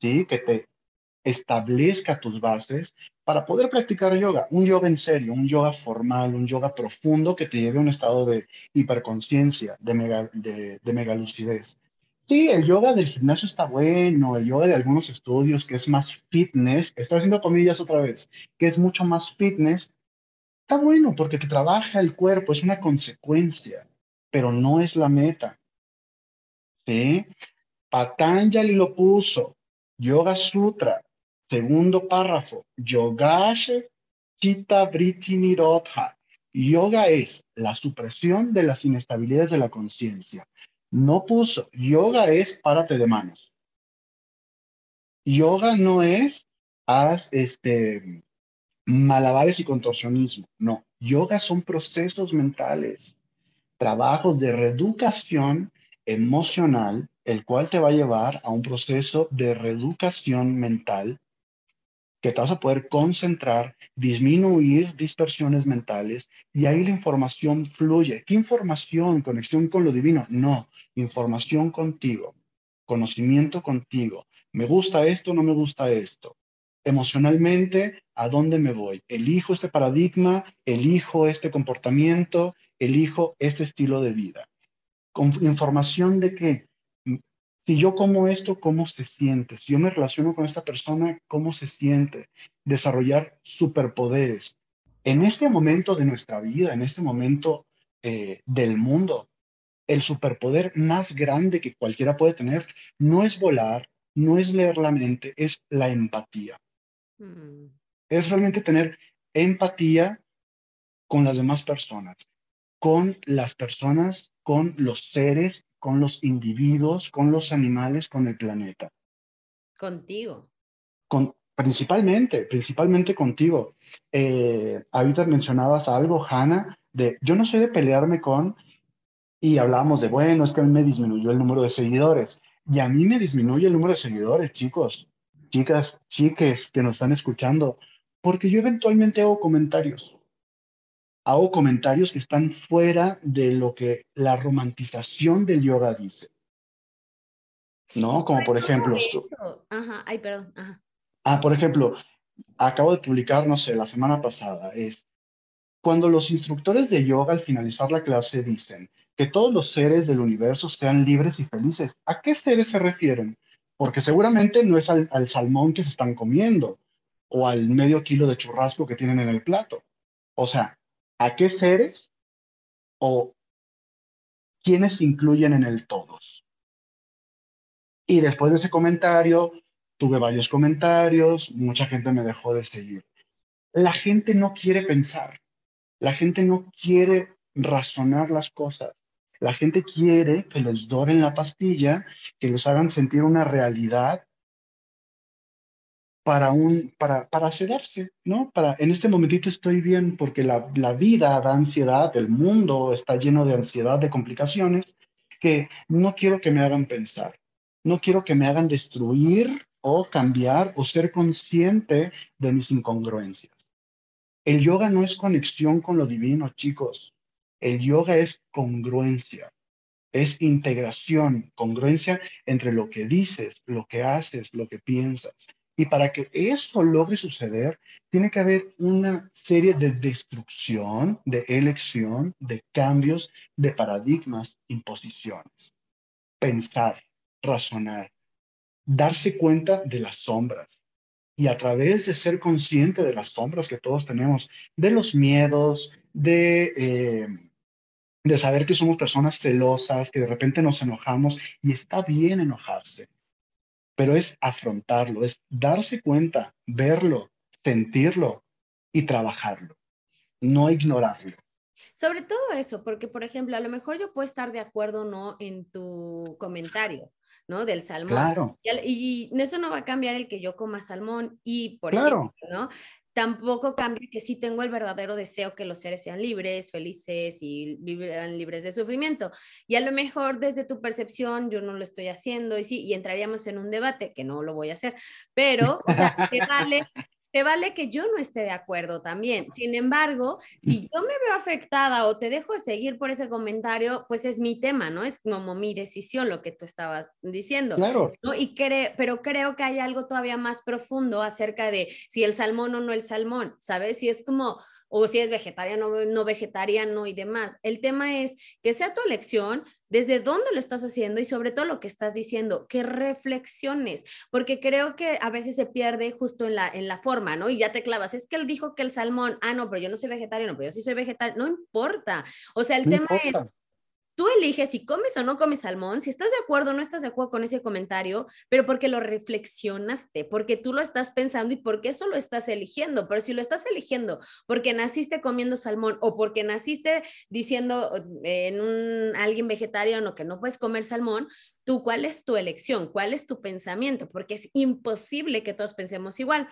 ¿sí? Que te establezca tus bases para poder practicar yoga, un yoga en serio, un yoga formal, un yoga profundo que te lleve a un estado de hiperconciencia, de mega, de, de. Sí, el yoga del gimnasio está bueno, el yoga de algunos estudios que es más fitness, estoy haciendo comillas otra vez, que es mucho más fitness, está bueno porque te trabaja el cuerpo, es una consecuencia, pero no es la meta. ¿Sí? Patanjali lo puso, Yoga Sutra, Segundo párrafo, Yogashe Chitta Vritti Nirodha. Yoga es la supresión de las inestabilidades de la conciencia. No puso, yoga es párate de manos. Yoga no es haz este malabares y contorsionismo. No, yoga son procesos mentales, trabajos de reeducación emocional, el cual te va a llevar a un proceso de reeducación mental que te vas a poder concentrar, disminuir dispersiones mentales y ahí la información fluye. ¿Qué información? ¿Conexión con lo divino? No, información contigo, conocimiento contigo. ¿Me gusta esto? ¿No me gusta esto? Emocionalmente, ¿a dónde me voy? ¿Elijo este paradigma? ¿Elijo este comportamiento? ¿Elijo este estilo de vida? Con información de qué? Si yo como esto, ¿cómo se siente? Si yo me relaciono con esta persona, ¿cómo se siente? Desarrollar superpoderes. En este momento de nuestra vida, en este momento eh, del mundo, el superpoder más grande que cualquiera puede tener no es volar, no es leer la mente, es la empatía. Mm. Es realmente tener empatía con las demás personas, con las personas, con los seres con los individuos, con los animales, con el planeta. Contigo. Con, principalmente, principalmente contigo. Eh, ahorita mencionabas algo, Hanna, de yo no soy de pelearme con, y hablábamos de, bueno, es que a mí me disminuyó el número de seguidores. Y a mí me disminuye el número de seguidores, chicos, chicas, chiques que nos están escuchando, porque yo eventualmente hago comentarios hago comentarios que están fuera de lo que la romantización del yoga dice. ¿No? Como por ejemplo... Ajá, ay, perdón. Ah, por ejemplo, acabo de publicar, no sé, la semana pasada, es cuando los instructores de yoga al finalizar la clase dicen que todos los seres del universo sean libres y felices, ¿a qué seres se refieren? Porque seguramente no es al salmón que se están comiendo o al medio kilo de churrasco que tienen en el plato. O sea, a qué seres o quiénes se incluyen en el todos. Y después de ese comentario, tuve varios comentarios, mucha gente me dejó de seguir. La gente no quiere pensar, la gente no quiere razonar las cosas. La gente quiere que les doren la pastilla, que les hagan sentir una realidad para, un, para, para sedarse, ¿no? Para, en este momentito estoy bien porque la, la vida da ansiedad, el mundo está lleno de ansiedad, de complicaciones, que no quiero que me hagan pensar, no quiero que me hagan destruir o cambiar o ser consciente de mis incongruencias. El yoga no es conexión con lo divino, chicos. El yoga es congruencia. es integración, congruencia entre lo que dices, lo que haces, lo que piensas. Y para que eso logre suceder, tiene que haber una serie de destrucción, de elección, de cambios, de paradigmas, imposiciones. Pensar, razonar, darse cuenta de las sombras. Y a través de ser consciente de las sombras que todos tenemos, de los miedos, de, eh, de saber que somos personas celosas, que de repente nos enojamos y está bien enojarse pero es afrontarlo, es darse cuenta, verlo, sentirlo y trabajarlo, no ignorarlo. Sobre todo eso, porque por ejemplo, a lo mejor yo puedo estar de acuerdo o no en tu comentario, ¿no? Del salmón. Claro. Y, eso no va a cambiar el que yo coma salmón y por ejemplo, ¿no? Tampoco cambia que sí tengo el verdadero deseo que los seres sean libres, felices y vivan libres de sufrimiento. Y a lo mejor desde tu percepción yo no lo estoy haciendo y sí, y entraríamos en un debate, que no lo voy a hacer, pero, o sea, vale te vale que yo no esté de acuerdo también. Sin embargo, si yo me veo afectada o te dejo de seguir por ese comentario, pues es mi tema, ¿no? Es como mi decisión lo que tú estabas diciendo. Claro. ¿no? Y pero creo que hay algo todavía más profundo acerca de si el salmón o no el salmón, ¿sabes? Si es como o si es vegetariano o no vegetariano y demás. El tema es que sea tu elección, desde dónde lo estás haciendo y sobre todo lo que estás diciendo, que reflexiones, porque creo que a veces se pierde justo en la, en la forma, ¿no? Y ya te clavas, es que él dijo que el salmón, ah, no, pero yo no soy vegetariano, pero yo sí soy vegetariano, no importa. O sea, el tema es Tú eliges si comes o no comes salmón, si estás de acuerdo o no estás de acuerdo con ese comentario, pero porque lo reflexionaste, porque tú lo estás pensando y porque eso lo estás eligiendo. Pero si lo estás eligiendo porque naciste comiendo salmón o porque naciste diciendo eh, en alguien vegetariano que no puedes comer salmón, tú cuál es tu elección, cuál es tu pensamiento, porque es imposible que todos pensemos igual.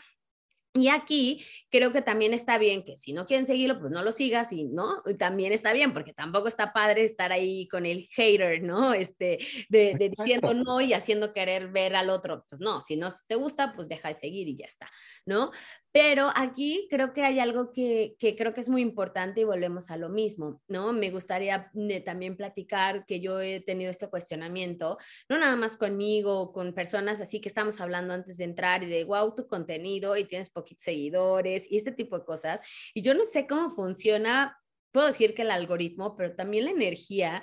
Y aquí creo que también está bien que si no quieren seguirlo, pues no lo sigas y no, también está bien, porque tampoco está padre estar ahí con el hater, ¿no? Este, de, de diciendo no y haciendo querer ver al otro. Pues no, si no te gusta, pues deja de seguir y ya está, ¿no? Pero aquí creo que hay algo que, creo que es muy importante y volvemos a lo mismo, ¿no? Me gustaría eh, también platicar que yo he tenido este cuestionamiento, no nada más conmigo, con personas así que estamos hablando antes de entrar y de, wow, tu contenido y tienes poquitos seguidores y este tipo de cosas. Y yo no sé cómo funciona, puedo decir que el algoritmo, pero también la energía,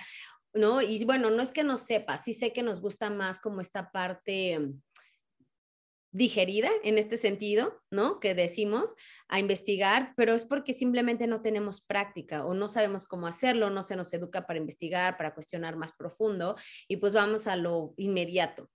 ¿no? Y bueno, no es que no sepa, sí sé que nos gusta más como esta parte digerida en este sentido, ¿no? Que decimos a investigar, pero es porque simplemente no tenemos práctica o no sabemos cómo hacerlo, no se nos educa para investigar, para cuestionar más profundo y pues vamos a lo inmediato.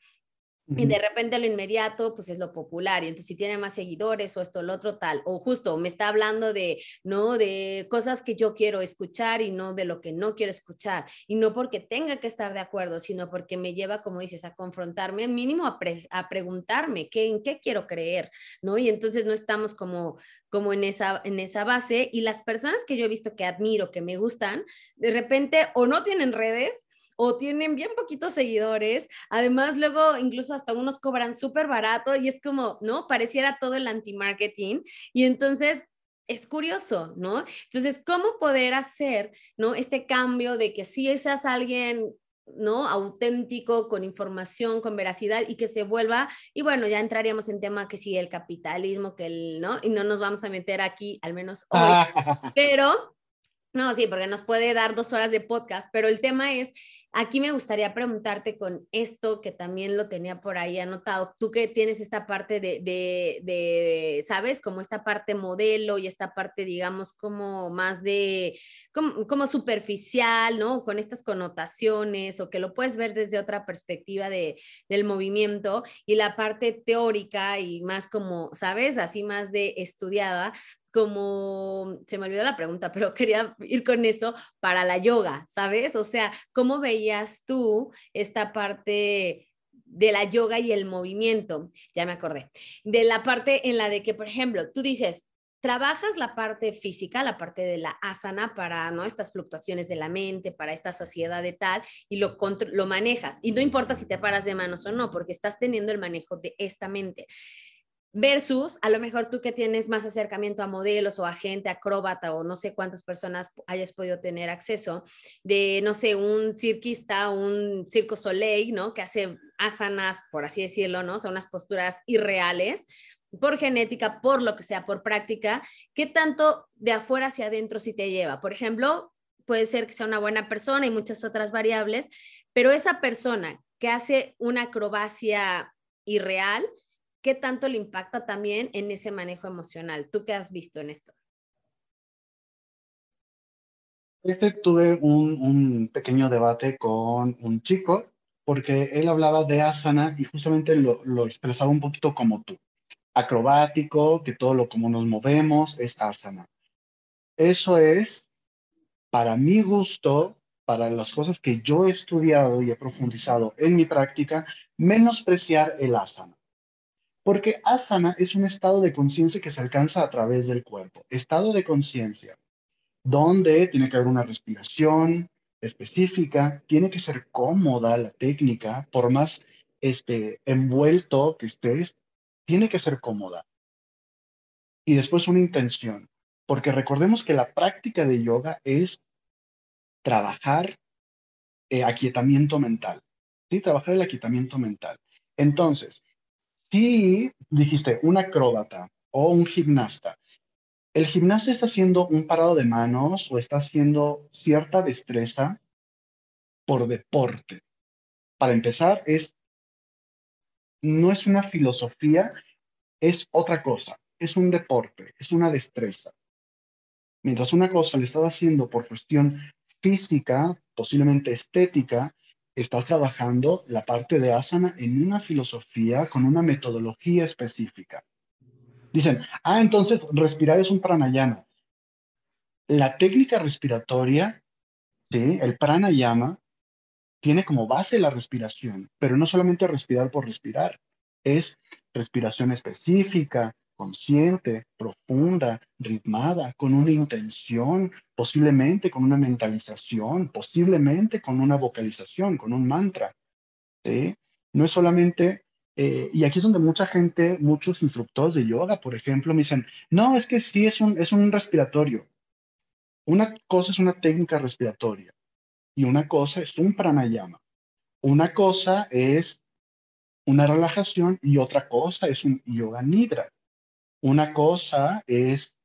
Y de repente lo inmediato, pues es lo popular. Y entonces si tiene más seguidores o esto, lo otro, tal. O justo me está hablando de, ¿no? De cosas que yo quiero escuchar y no de lo que no quiero escuchar. Y no porque tenga que estar de acuerdo, sino porque me lleva, como dices, a confrontarme, mínimo a, a preguntarme qué, en qué quiero creer, ¿no? Y entonces no estamos como, como en esa, en esa base. Y las personas que yo he visto que admiro, que me gustan, de repente o no tienen redes o tienen bien poquitos seguidores. Además, luego incluso hasta unos cobran súper barato y es como, ¿no? Pareciera todo el anti-marketing. Y entonces es curioso, ¿no? Entonces, ¿cómo poder hacer, ¿no? Este cambio de que si seas alguien ¿no? auténtico, con información, con veracidad y que se vuelva, y bueno, ya entraríamos en tema que sí, el capitalismo, que el, ¿no? Y no nos vamos a meter aquí, al menos hoy, pero, no, sí, porque nos puede dar dos horas de podcast, pero el tema es Aquí me gustaría preguntarte con esto que también lo tenía por ahí anotado, tú que tienes esta parte de, de, ¿sabes? Como esta parte modelo y esta parte, digamos, como más de, como, como, superficial, ¿no? Con estas connotaciones o que lo puedes ver desde otra perspectiva de, del movimiento y la parte teórica y más como, ¿sabes? Así más de estudiada, como, se me olvidó la pregunta, pero quería ir con eso para la yoga, ¿sabes? O sea, ¿cómo veías tú esta parte de la yoga y el movimiento? Ya me acordé. De la parte en la de que, por ejemplo, tú dices, trabajas la parte física, la parte de la asana para ¿no? estas fluctuaciones de la mente, para esta saciedad de tal, y lo, lo manejas. Y no importa si te paras de manos o no, porque estás teniendo el manejo de esta mente. Versus a lo mejor tú que tienes más acercamiento a modelos o a gente acróbata o no sé cuántas personas hayas podido tener acceso de, no sé, un cirquista, un circo soleil, ¿no? Que hace asanas, por así decirlo, ¿no? O sea, unas posturas irreales por genética, por lo que sea, por práctica, ¿qué tanto de afuera hacia adentro si te lleva? Por ejemplo, puede ser que sea una buena persona y muchas otras variables, pero esa persona que hace una acrobacia irreal, ¿qué tanto le impacta también en ese manejo emocional? ¿Tú qué has visto en esto? Este tuve un, un, pequeño debate con un chico porque él hablaba de asana y justamente lo, lo, expresaba un poquito como tú. Acrobático, que todo lo como nos movemos es asana. Eso es, para mi gusto, para las cosas que yo he estudiado y he profundizado en mi práctica, menospreciar el asana. Porque asana es un estado de conciencia que se alcanza a través del cuerpo. Estado de conciencia, donde tiene que haber una respiración específica, tiene que ser cómoda la técnica, por más este, envuelto que estés, tiene que ser cómoda. Y después una intención, porque recordemos que la práctica de yoga es trabajar eh, aquietamiento mental, ¿sí? Trabajar el aquietamiento mental. Entonces, si dijiste un acróbata o un gimnasta, el gimnasta está haciendo un parado de manos o está haciendo cierta destreza por deporte. Para empezar, es no es una filosofía, es otra cosa, es un deporte, es una destreza. Mientras una cosa le estás haciendo por cuestión física, posiblemente estética, estás trabajando la parte de asana en una filosofía con una metodología específica. Dicen, ah, entonces respirar es un pranayama. La técnica respiratoria, ¿sí? el pranayama, tiene como base la respiración, pero no solamente respirar por respirar, es respiración específica, consciente, profunda, ritmada, con una intención, posiblemente con una mentalización, posiblemente con una vocalización, con un mantra. No es solamente, eh, y aquí es donde mucha gente, muchos instructores de yoga, por ejemplo, me dicen, no, es que sí es un, es un respiratorio. Una cosa es una técnica respiratoria y una cosa es un pranayama. Una cosa es una relajación y otra cosa es un yoga nidra. Una cosa es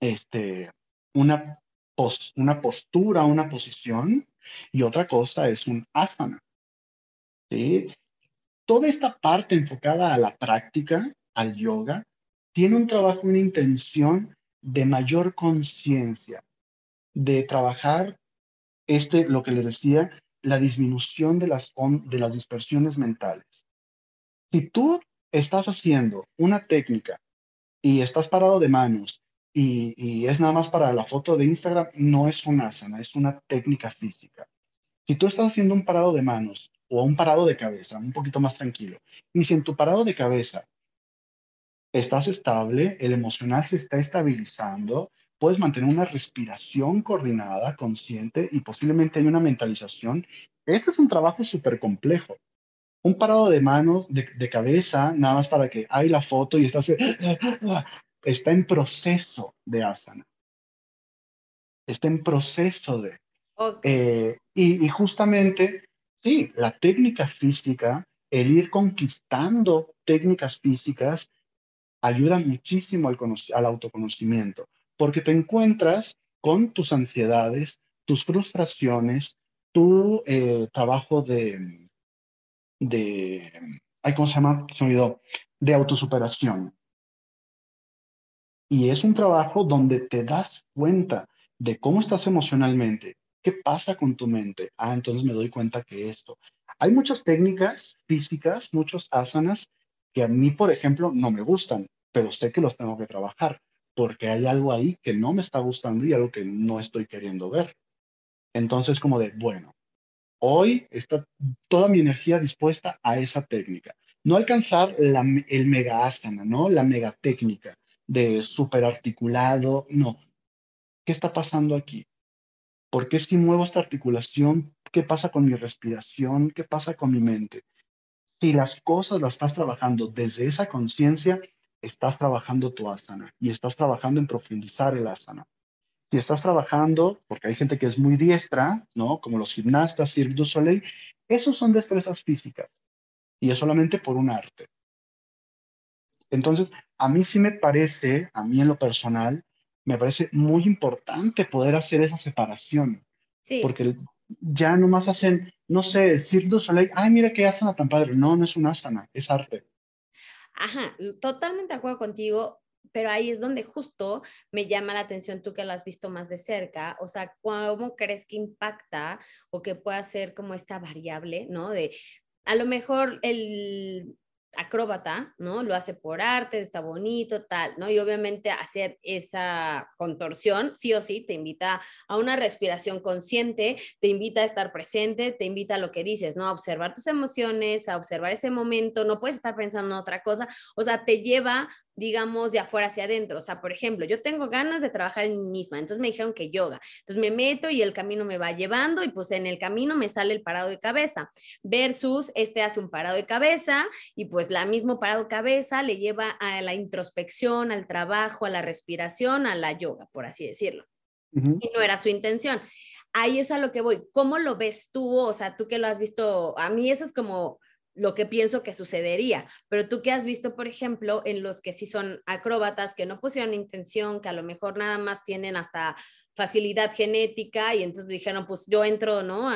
este, una, una postura, una posición, y otra cosa es un asana. ¿sí? Toda esta parte enfocada a la práctica, al yoga, tiene un trabajo, una intención de mayor conciencia, de trabajar este, lo que les decía, la disminución de las, de las dispersiones mentales. Si tú estás haciendo una técnica y estás parado de manos y, es nada más para la foto de Instagram, no es una asana, es una técnica física. Si tú estás haciendo un parado de manos o un parado de cabeza, un poquito más tranquilo, y si en tu parado de cabeza estás estable, el emocional se está estabilizando, puedes mantener una respiración coordinada, consciente y posiblemente hay una mentalización. Este es un trabajo súper complejo un parado de mano, de, cabeza, nada más para que hay la foto y está, está en proceso de asana. Está en proceso de. Eh, y, justamente, sí, la técnica física, el ir conquistando técnicas físicas, ayuda muchísimo al, al autoconocimiento, porque te encuentras con tus ansiedades, tus frustraciones, tu eh, trabajo de, de, ¿cómo se llama? Se me olvidó, de autosuperación. Y es un trabajo donde te das cuenta de cómo estás emocionalmente, qué pasa con tu mente. Ah, entonces me doy cuenta que esto. Hay muchas técnicas físicas, muchos asanas que a mí, por ejemplo, no me gustan, pero sé que los tengo que trabajar porque hay algo ahí que no me está gustando y algo que no estoy queriendo ver. Entonces, como de, bueno, Hoy está toda mi energía dispuesta a esa técnica. No alcanzar el mega asana, ¿no? La mega técnica de super articulado, no. ¿Qué está pasando aquí? ¿Por qué si muevo esta articulación? ¿Qué pasa con mi respiración? ¿Qué pasa con mi mente? Si las cosas las estás trabajando desde esa conciencia, estás trabajando tu asana y estás trabajando en profundizar el asana. Si estás trabajando, porque hay gente que es muy diestra, ¿no? Como los gimnastas, Cirque du Soleil, esos son destrezas físicas y es solamente por un arte. Entonces, a mí sí me parece, a mí en lo personal, me parece muy importante poder hacer esa separación. Sí. Porque ya nomás hacen, no sé, Cirque du Soleil, ay, mira qué asana tan padre. No, no es un asana, es arte. Ajá, totalmente de acuerdo contigo, pero ahí es donde justo me llama la atención tú que lo has visto más de cerca, o sea, ¿cómo crees que impacta o que pueda ser como esta variable, ¿no? De a lo mejor el acróbata, ¿no? Lo hace por arte, está bonito, tal, ¿no? Y obviamente hacer esa contorsión, sí o sí, te invita a una respiración consciente, te invita a estar presente, te invita a lo que dices, ¿no? A observar tus emociones, a observar ese momento, no puedes estar pensando en otra cosa, o sea, te lleva digamos, de afuera hacia adentro. O sea, por ejemplo, yo tengo ganas de trabajar en mí misma, entonces me dijeron que yoga. Entonces me meto y el camino me va llevando y pues en el camino me sale el parado de cabeza versus este hace un parado de cabeza y pues la mismo parado de cabeza le lleva a la introspección, al trabajo, a la respiración, a la yoga, por así decirlo. Y no era su intención. Ahí es a lo que voy. ¿Cómo lo ves tú? O sea, tú que lo has visto, a mí eso es como lo que pienso que sucedería. Pero tú que has visto, por ejemplo, en los que sí son acróbatas, que no pusieron intención, que a lo mejor nada más tienen hasta facilidad genética y entonces dijeron, pues yo entro, ¿no?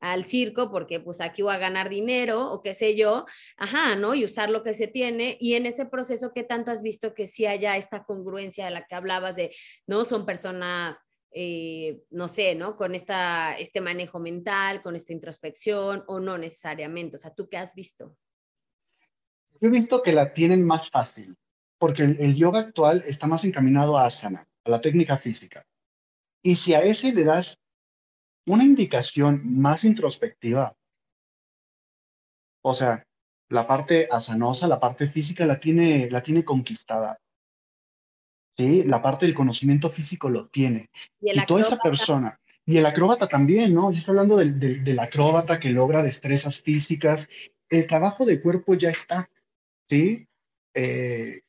al circo porque pues aquí voy a ganar dinero o qué sé yo, ajá, ¿no? Y usar lo que se tiene. Y en ese proceso, ¿qué tanto has visto que sí haya esta congruencia de la que hablabas de, ¿no? Son personas eh, no sé, ¿no? Con esta, este manejo mental, con esta introspección o no necesariamente. O sea, ¿tú qué has visto? Yo he visto que la tienen más fácil, porque el, yoga actual está más encaminado a asana, a la técnica física. Y si a ese le das una indicación más introspectiva, o sea, la parte asanosa, la parte física la tiene, la tiene conquistada. ¿Sí? La parte del conocimiento físico lo tiene. Y, toda esa persona, y el acróbata también, ¿no? Yo estoy hablando del, del, acróbata que logra destrezas físicas. El trabajo de cuerpo ya está, ¿sí? Eh,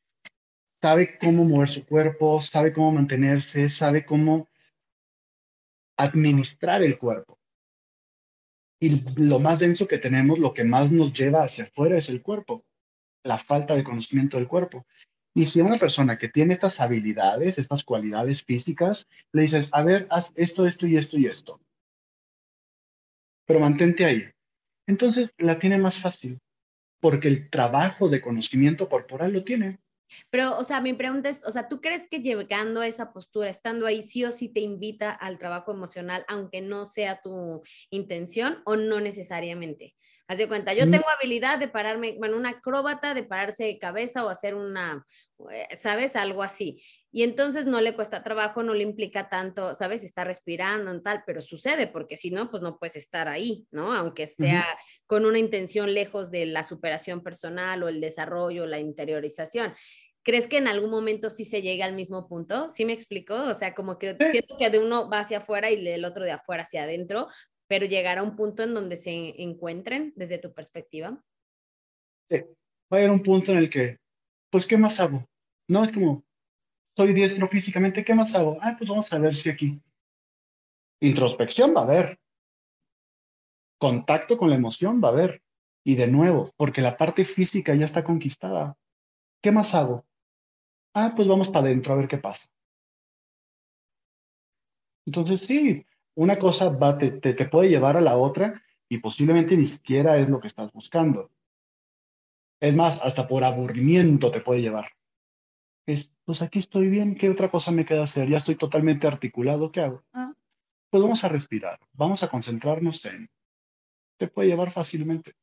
sabe cómo mover su cuerpo, sabe cómo mantenerse, sabe cómo administrar el cuerpo. Y lo más denso que tenemos, lo que más nos lleva hacia afuera es el cuerpo, la falta de conocimiento del cuerpo. Y si una persona que tiene estas habilidades, estas cualidades físicas, le dices, a ver, haz esto, esto y esto y esto, pero mantente ahí. Entonces la tiene más fácil, porque el trabajo de conocimiento corporal lo tiene. Pero, o sea, mi pregunta es, o sea, ¿tú crees que llegando a esa postura, estando ahí, sí o sí te invita al trabajo emocional, aunque no sea tu intención o no necesariamente? Haz de cuenta, yo mm. tengo habilidad de pararme, bueno, una acróbata de pararse de cabeza o hacer una, eh, ¿sabes? Algo así. Y entonces no le cuesta trabajo, no le implica tanto, ¿sabes? Está respirando en tal, pero sucede, porque si no, pues no puedes estar ahí, ¿no? Aunque sea con una intención lejos de la superación personal o el desarrollo, la interiorización. ¿Crees que en algún momento sí se llega al mismo punto? ¿Sí me explicó? O sea, como que siento que de uno va hacia afuera y del otro de afuera hacia adentro, pero llegar a un punto en donde se encuentren desde tu perspectiva. Sí, va a haber un punto en el que, pues, ¿qué más hago? No es como, soy diestro físicamente, ¿qué más hago? Ah, pues vamos a ver si aquí. Introspección va a haber. Contacto con la emoción va a haber. Y de nuevo, porque la parte física ya está conquistada. ¿Qué más hago? Ah, pues vamos para adentro a ver qué pasa. Entonces sí, una cosa va, te, te, puede llevar a la otra y posiblemente ni siquiera es lo que estás buscando. Es más, hasta por aburrimiento te puede llevar. Es, pues aquí estoy bien, ¿qué otra cosa me queda hacer? Ya estoy totalmente articulado, ¿qué hago? Ah, pues vamos a respirar, vamos a concentrarnos en... Te puede llevar fácilmente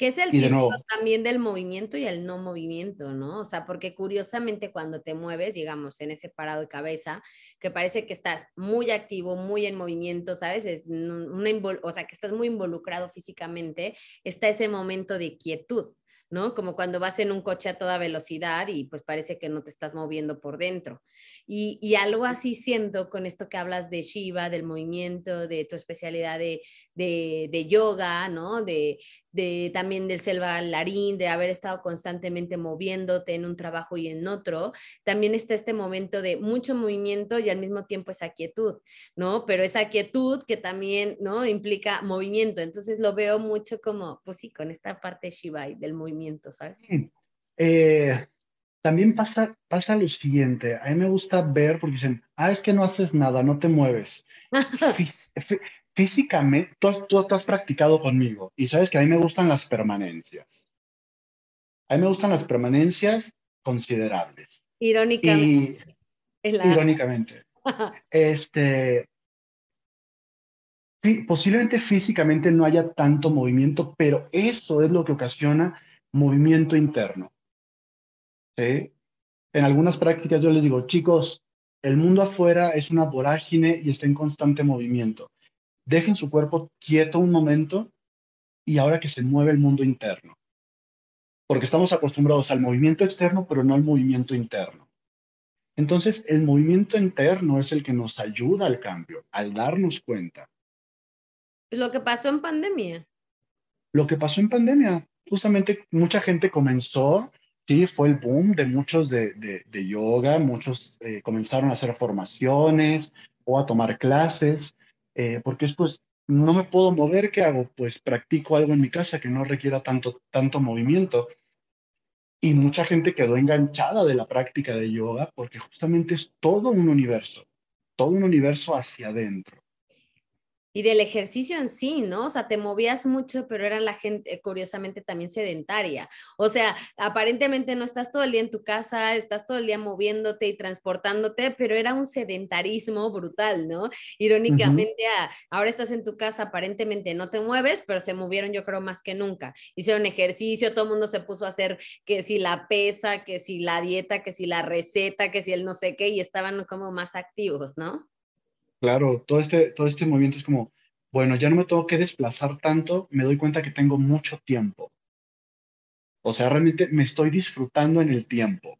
que es el círculo también del movimiento y el no movimiento, ¿no? O sea, porque curiosamente cuando te mueves, digamos, en ese parado de cabeza, que parece que estás muy activo, muy en movimiento, ¿sabes? Es una o sea, que estás muy involucrado físicamente, está ese momento de quietud. ¿no? Como cuando vas en un coche a toda velocidad y pues parece que no te estás moviendo por dentro. Y, y algo así siento con esto que hablas de Shiva, del movimiento, de tu especialidad de, de, de yoga, ¿no? De, de también del selva larín, de haber estado constantemente moviéndote en un trabajo y en otro, también está este momento de mucho movimiento y al mismo tiempo esa quietud, ¿no? Pero esa quietud que también, ¿no? Implica movimiento. Entonces lo veo mucho como, pues sí, con esta parte Shibai del movimiento, ¿sabes? Eh, también pasa, pasa lo siguiente, a mí me gusta ver porque dicen, ah, es que no haces nada, no te mueves. físicamente, tú, tú, has practicado conmigo y sabes que a mí me gustan las permanencias. A mí me gustan las permanencias considerables. Irónicamente. Irónicamente. este, posiblemente físicamente no haya tanto movimiento, pero eso es lo que ocasiona movimiento interno. ¿Sí? En algunas prácticas yo les digo, chicos, el mundo afuera es una vorágine y está en constante movimiento dejen su cuerpo quieto un momento y ahora que se mueve el mundo interno. Porque estamos acostumbrados al movimiento externo, pero no al movimiento interno. Entonces, el movimiento interno es el que nos ayuda al cambio, al darnos cuenta. Lo que pasó en pandemia. Lo que pasó en pandemia. Justamente mucha gente comenzó, sí, fue el boom de muchos de, de, yoga, muchos eh, comenzaron a hacer formaciones o a tomar clases eh, porque es pues, no me puedo mover, ¿qué hago? Pues practico algo en mi casa que no requiera tanto, tanto movimiento. Y mucha gente quedó enganchada de la práctica de yoga porque justamente es todo un universo, todo un universo hacia adentro y del ejercicio en sí, ¿no? O sea, te movías mucho, pero era la gente, curiosamente, también sedentaria. O sea, aparentemente no estás todo el día en tu casa, estás todo el día moviéndote y transportándote, pero era un sedentarismo brutal, ¿no? Irónicamente, ahora estás en tu casa, aparentemente no te mueves, pero se movieron yo creo más que nunca. Hicieron ejercicio, todo el mundo se puso a hacer que si la pesa, que si la dieta, que si la receta, que si el no sé qué, y estaban como más activos, ¿no? Claro, todo este, todo este movimiento es como, bueno, ya no me tengo que desplazar tanto, me doy cuenta que tengo mucho tiempo. O sea, realmente me estoy disfrutando en el tiempo,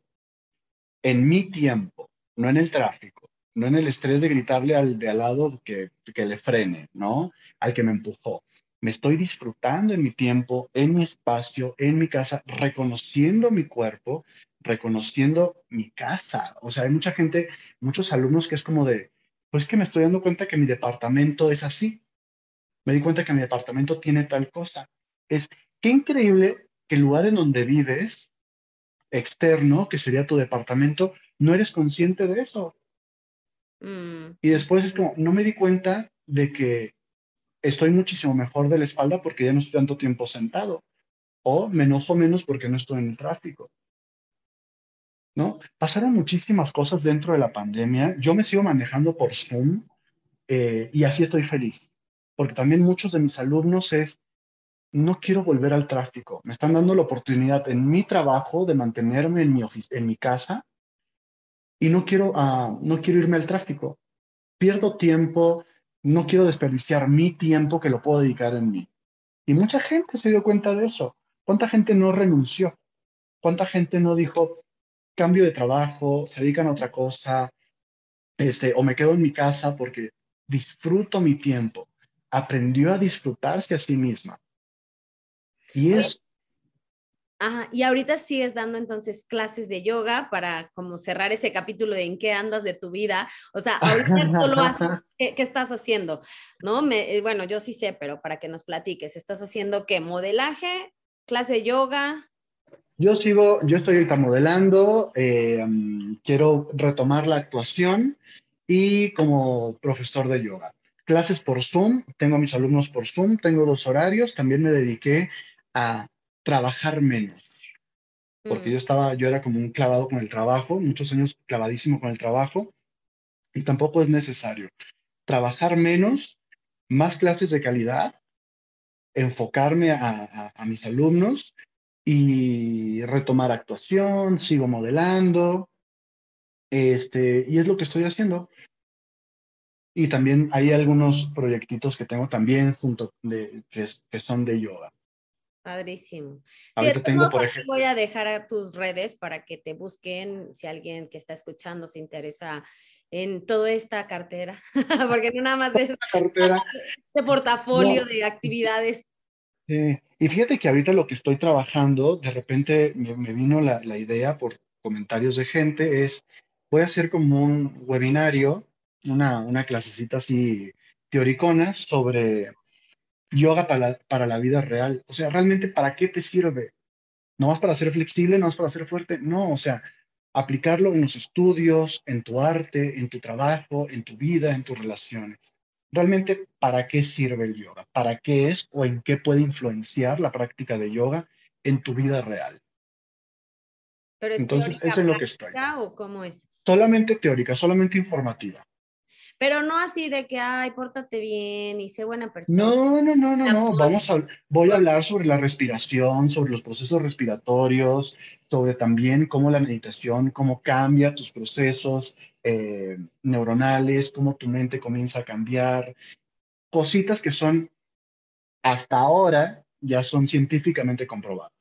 en mi tiempo, no en el tráfico, no en el estrés de gritarle al de al lado que, que le frene, ¿no? Al que me empujó. Me estoy disfrutando en mi tiempo, en mi espacio, en mi casa, reconociendo mi cuerpo, reconociendo mi casa. O sea, hay mucha gente, muchos alumnos que es como de, pues que me estoy dando cuenta que mi departamento es así. Me di cuenta que mi departamento tiene tal cosa. Es qué increíble que el lugar en donde vives, externo, que sería tu departamento, no eres consciente de eso. Mm. Y después es como, no me di cuenta de que estoy muchísimo mejor de la espalda porque ya no estoy tanto tiempo sentado. O me enojo menos porque no estoy en el tráfico. ¿No? Pasaron muchísimas cosas dentro de la pandemia. Yo me sigo manejando por Zoom eh, y así estoy feliz, porque también muchos de mis alumnos es, no quiero volver al tráfico. Me están dando la oportunidad en mi trabajo de mantenerme en mi, en mi casa y no quiero, uh, no quiero irme al tráfico. Pierdo tiempo, no quiero desperdiciar mi tiempo que lo puedo dedicar en mí. Y mucha gente se dio cuenta de eso. ¿Cuánta gente no renunció? ¿Cuánta gente no dijo, cambio de trabajo, se dedican a otra cosa, este, o me quedo en mi casa porque disfruto mi tiempo. Aprendió a disfrutarse a sí misma. Y es... Ajá, y ahorita sigues dando entonces clases de yoga para como cerrar ese capítulo de en qué andas de tu vida. O sea, ahorita solo haces, ¿qué, ¿qué, estás haciendo? ¿No? Me, eh, bueno, yo sí sé, pero para que nos platiques, ¿estás haciendo qué? ¿Modelaje? ¿Clase de yoga? Yo sigo, yo estoy ahorita modelando, eh, quiero retomar la actuación y como profesor de yoga. Clases por Zoom, tengo a mis alumnos por Zoom, tengo dos horarios, también me dediqué a trabajar menos, porque mm. yo estaba, yo era como un clavado con el trabajo, muchos años clavadísimo con el trabajo, y tampoco es necesario. Trabajar menos, más clases de calidad, enfocarme a, a mis alumnos y retomar actuación, sigo modelando, este, y es lo que estoy haciendo. Y también hay algunos proyectitos que tengo también junto de, que, que son de yoga. Padrísimo. Ahorita tengo, por ejemplo. Voy a dejar a tus redes para que te busquen si alguien que está escuchando se interesa en toda esta cartera, porque no nada más de cartera. este portafolio de actividades. Y fíjate que ahorita lo que estoy trabajando, de repente me, vino la, idea por comentarios de gente, es voy a hacer como un webinario, una, una clasecita así teoricona sobre yoga para la, para la vida real. O sea, realmente, ¿para qué te sirve? ¿No vas para ser flexible? ¿No vas para ser fuerte? No, o sea, aplicarlo en los estudios, en tu arte, en tu trabajo, en tu vida, en tus relaciones. Realmente, ¿para qué sirve el yoga? ¿Para qué es o en qué puede influenciar la práctica de yoga en tu vida real? Pero Entonces, eso es lo que estoy. ¿O cómo es? Solamente teórica, solamente informativa pero no así de que, ay, pórtate bien y sé buena persona. No, no, no, no, no. Vamos a, voy a hablar sobre la respiración, sobre los procesos respiratorios, sobre también cómo la meditación, cómo cambia tus procesos eh, neuronales, cómo tu mente comienza a cambiar. Cositas que son, hasta ahora, ya son científicamente comprobadas.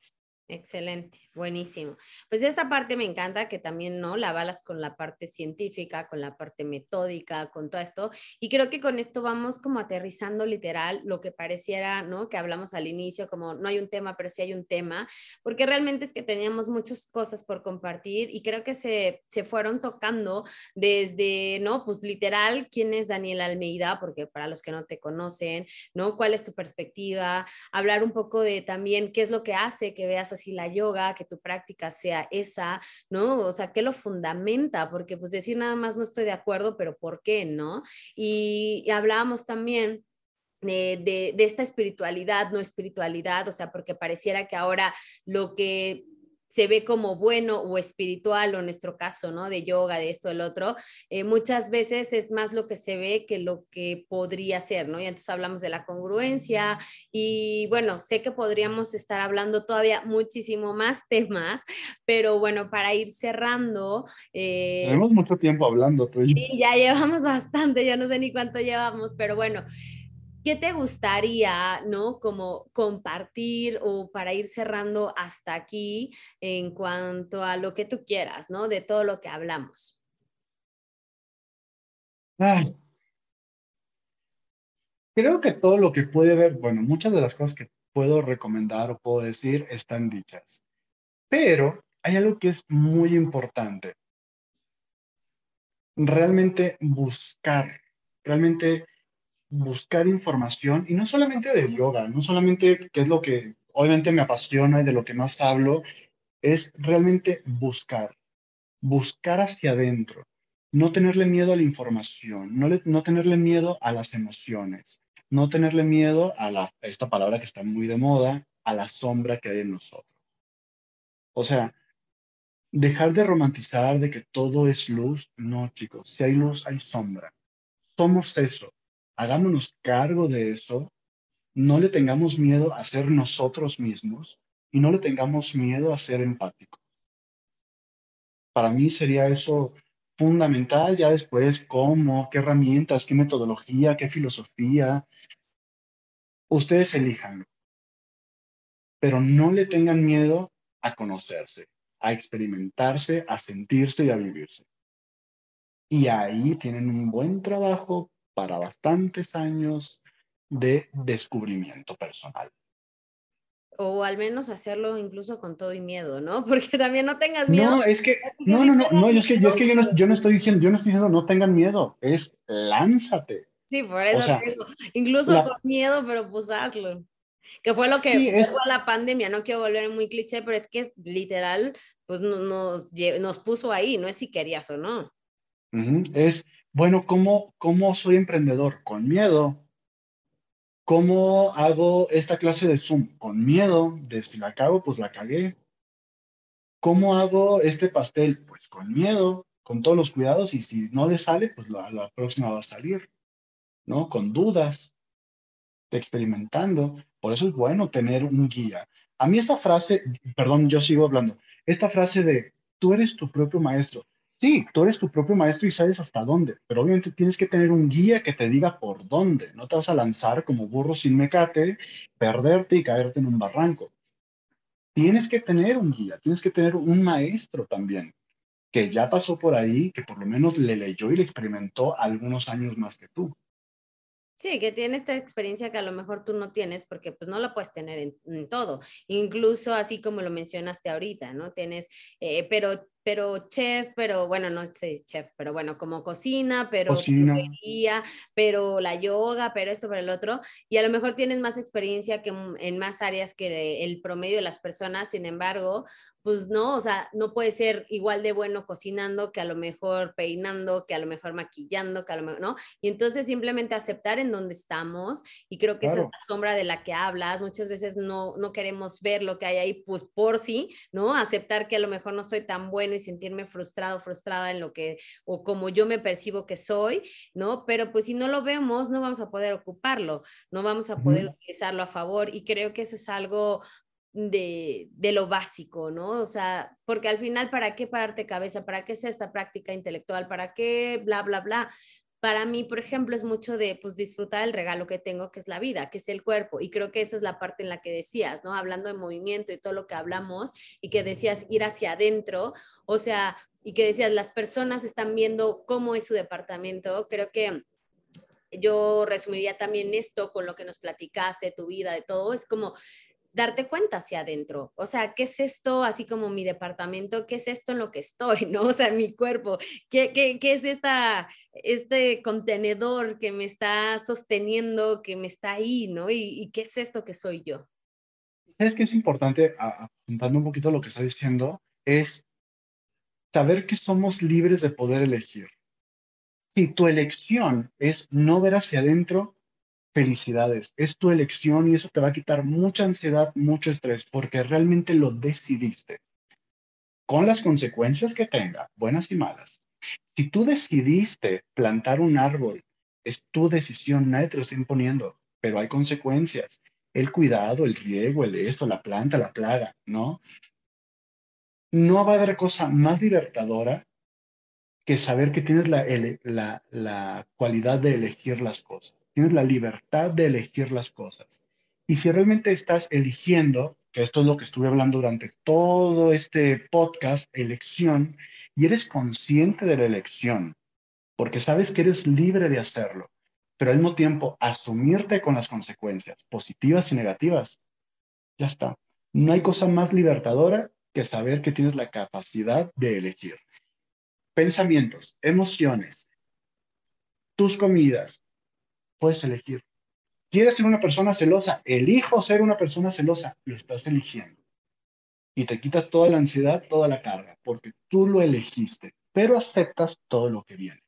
Excelente, buenísimo. Pues esta parte me encanta que también, ¿no? La balas con la parte científica, con la parte metódica, con todo esto. Y creo que con esto vamos como aterrizando literal lo que pareciera, ¿no? Que hablamos al inicio, como no hay un tema, pero sí hay un tema, porque realmente es que teníamos muchas cosas por compartir y creo que se, se fueron tocando desde, ¿no? Pues literal, ¿quién es Daniel Almeida? Porque para los que no te conocen, ¿no? ¿Cuál es tu perspectiva? Hablar un poco de también qué es lo que hace que veas si la yoga, que tu práctica sea esa, ¿no? O sea, ¿qué lo fundamenta? Porque pues decir nada más no estoy de acuerdo, pero ¿por qué, no? Y, hablábamos también de, de, esta espiritualidad, no espiritualidad, o sea, porque pareciera que ahora lo que se ve como bueno o espiritual, o en nuestro caso, ¿no? De yoga, de esto, del otro, eh, muchas veces es más lo que se ve que lo que podría ser, ¿no? Y entonces hablamos de la congruencia y bueno, sé que podríamos estar hablando todavía muchísimo más temas, pero bueno, para ir cerrando. Eh, Tenemos mucho tiempo hablando, tú Sí, ya llevamos bastante, ya no sé ni cuánto llevamos, pero bueno. ¿Qué te gustaría, no? Como compartir o para ir cerrando hasta aquí en cuanto a lo que tú quieras, ¿no? De todo lo que hablamos. Creo que todo lo que puede ver, bueno, muchas de las cosas que puedo recomendar o puedo decir están dichas. Pero hay algo que es muy importante. Realmente buscar, realmente buscar información y no solamente de yoga, no solamente que es lo que obviamente me apasiona y de lo que más hablo, es realmente buscar, buscar hacia adentro, no tenerle miedo a la información, no, no tenerle miedo a las emociones, no tenerle miedo a la, esta palabra que está muy de moda, a la sombra que hay en nosotros. O sea, dejar de romantizar de que todo es luz, no chicos, si hay luz hay sombra. Somos eso, hagámonos cargo de eso, no le tengamos miedo a ser nosotros mismos y no le tengamos miedo a ser empáticos. Para mí sería eso fundamental, ya después cómo, qué herramientas, qué metodología, qué filosofía. Ustedes elijan, pero no le tengan miedo a conocerse, a experimentarse, a sentirse y a vivirse. Y ahí tienen un buen trabajo para bastantes años de descubrimiento personal. O al menos hacerlo incluso con todo y miedo, ¿no? Porque también no tengas miedo. No, es que, no, no, no, no, es que, es que yo, no, yo no estoy diciendo, yo no estoy diciendo no tengan miedo, es lánzate. Sí, por eso digo, incluso con miedo, pero pues hazlo. Que fue lo que sí, fue la pandemia, no quiero volver muy cliché, pero es que literal, pues nos, nos puso ahí, no es si querías o no. Es, bueno, ¿cómo, ¿cómo soy emprendedor? Con miedo. ¿Cómo hago esta clase de Zoom? Con miedo. De si la cago, pues la cagué. ¿Cómo hago este pastel? Pues con miedo, con todos los cuidados y si no le sale, pues la, la próxima va a salir, ¿no? Con dudas, experimentando. Por eso es bueno tener un guía. A mí esta frase, perdón, yo sigo hablando, esta frase de tú eres tu propio maestro, Sí, tú eres tu propio maestro y sabes hasta dónde, pero obviamente tienes que tener un guía que te diga por dónde. No te vas a lanzar como burro sin mecate, perderte y caerte en un barranco. Tienes que tener un guía, tienes que tener un maestro también, que ya pasó por ahí, que por lo menos le leyó y le experimentó algunos años más que tú. Sí, que tiene esta experiencia que a lo mejor tú no tienes porque pues no la puedes tener en, todo, incluso así como lo mencionaste ahorita, ¿no? Tienes, eh, pero pero chef, pero bueno, no sé chef, pero bueno, como cocina, pero cocina. pero la yoga, pero esto, pero el otro, y a lo mejor tienes más experiencia que en más áreas que el promedio de las personas, sin embargo, pues no, o sea, no puede ser igual de bueno cocinando que a lo mejor peinando, que a lo mejor maquillando, que a lo mejor, ¿no? Y entonces simplemente aceptar en donde estamos, y creo que esa es la sombra de la que hablas, muchas veces no, no queremos ver lo que hay ahí, pues por sí, ¿no? Aceptar que a lo mejor no soy tan bueno y sentirme frustrado, frustrada en lo que, o como yo me percibo que soy, ¿no? Pero pues si no lo vemos, no vamos a poder ocuparlo, no vamos a poder utilizarlo a favor y creo que eso es algo de, de, lo básico, ¿no? O sea, porque al final, ¿para qué pararte cabeza? ¿Para qué es esta práctica intelectual? ¿Para qué bla, bla, bla? Para mí, por ejemplo, es mucho de pues disfrutar el regalo que tengo, que es la vida, que es el cuerpo. Y creo que esa es la parte en la que decías, ¿no? Hablando de movimiento y todo lo que hablamos y que decías ir hacia adentro, o sea, y que decías, las personas están viendo cómo es su departamento. Creo que yo resumiría también esto con lo que nos platicaste tu vida, de todo. Es como darte cuenta hacia adentro. O sea, ¿qué es esto? Así como mi departamento, ¿qué es esto en lo que estoy? ¿No? O sea, mi cuerpo, ¿qué, qué, qué es esta, este contenedor que me está sosteniendo, que me está ahí, ¿no? ¿Y, y qué es esto que soy yo? ¿Sabes qué es importante, apuntando un poquito lo que está diciendo? Es saber que somos libres de poder elegir. Si tu elección es no ver hacia adentro, felicidades, es tu elección y eso te va a quitar mucha ansiedad, mucho estrés, porque realmente lo decidiste, con las consecuencias que tenga, buenas y malas. Si tú decidiste plantar un árbol, es tu decisión, nadie te lo está imponiendo, pero hay consecuencias. El cuidado, el riego, el esto, la planta, la plaga, ¿no? No va a haber cosa más libertadora que saber que tienes la, la, la cualidad de elegir las cosas. Tienes la libertad de elegir las cosas. Y si realmente estás eligiendo, que esto es lo que estuve hablando durante todo este podcast, elección, y eres consciente de la elección, porque sabes que eres libre de hacerlo, pero al mismo tiempo asumirte con las consecuencias, positivas y negativas, ya está. No hay cosa más libertadora que saber que tienes la capacidad de elegir. Pensamientos, emociones, tus comidas, puedes elegir. ¿Quieres ser una persona celosa? Elijo ser una persona celosa. Lo estás eligiendo. Y te quita toda la ansiedad, toda la carga, porque tú lo elegiste, pero aceptas todo lo que viene.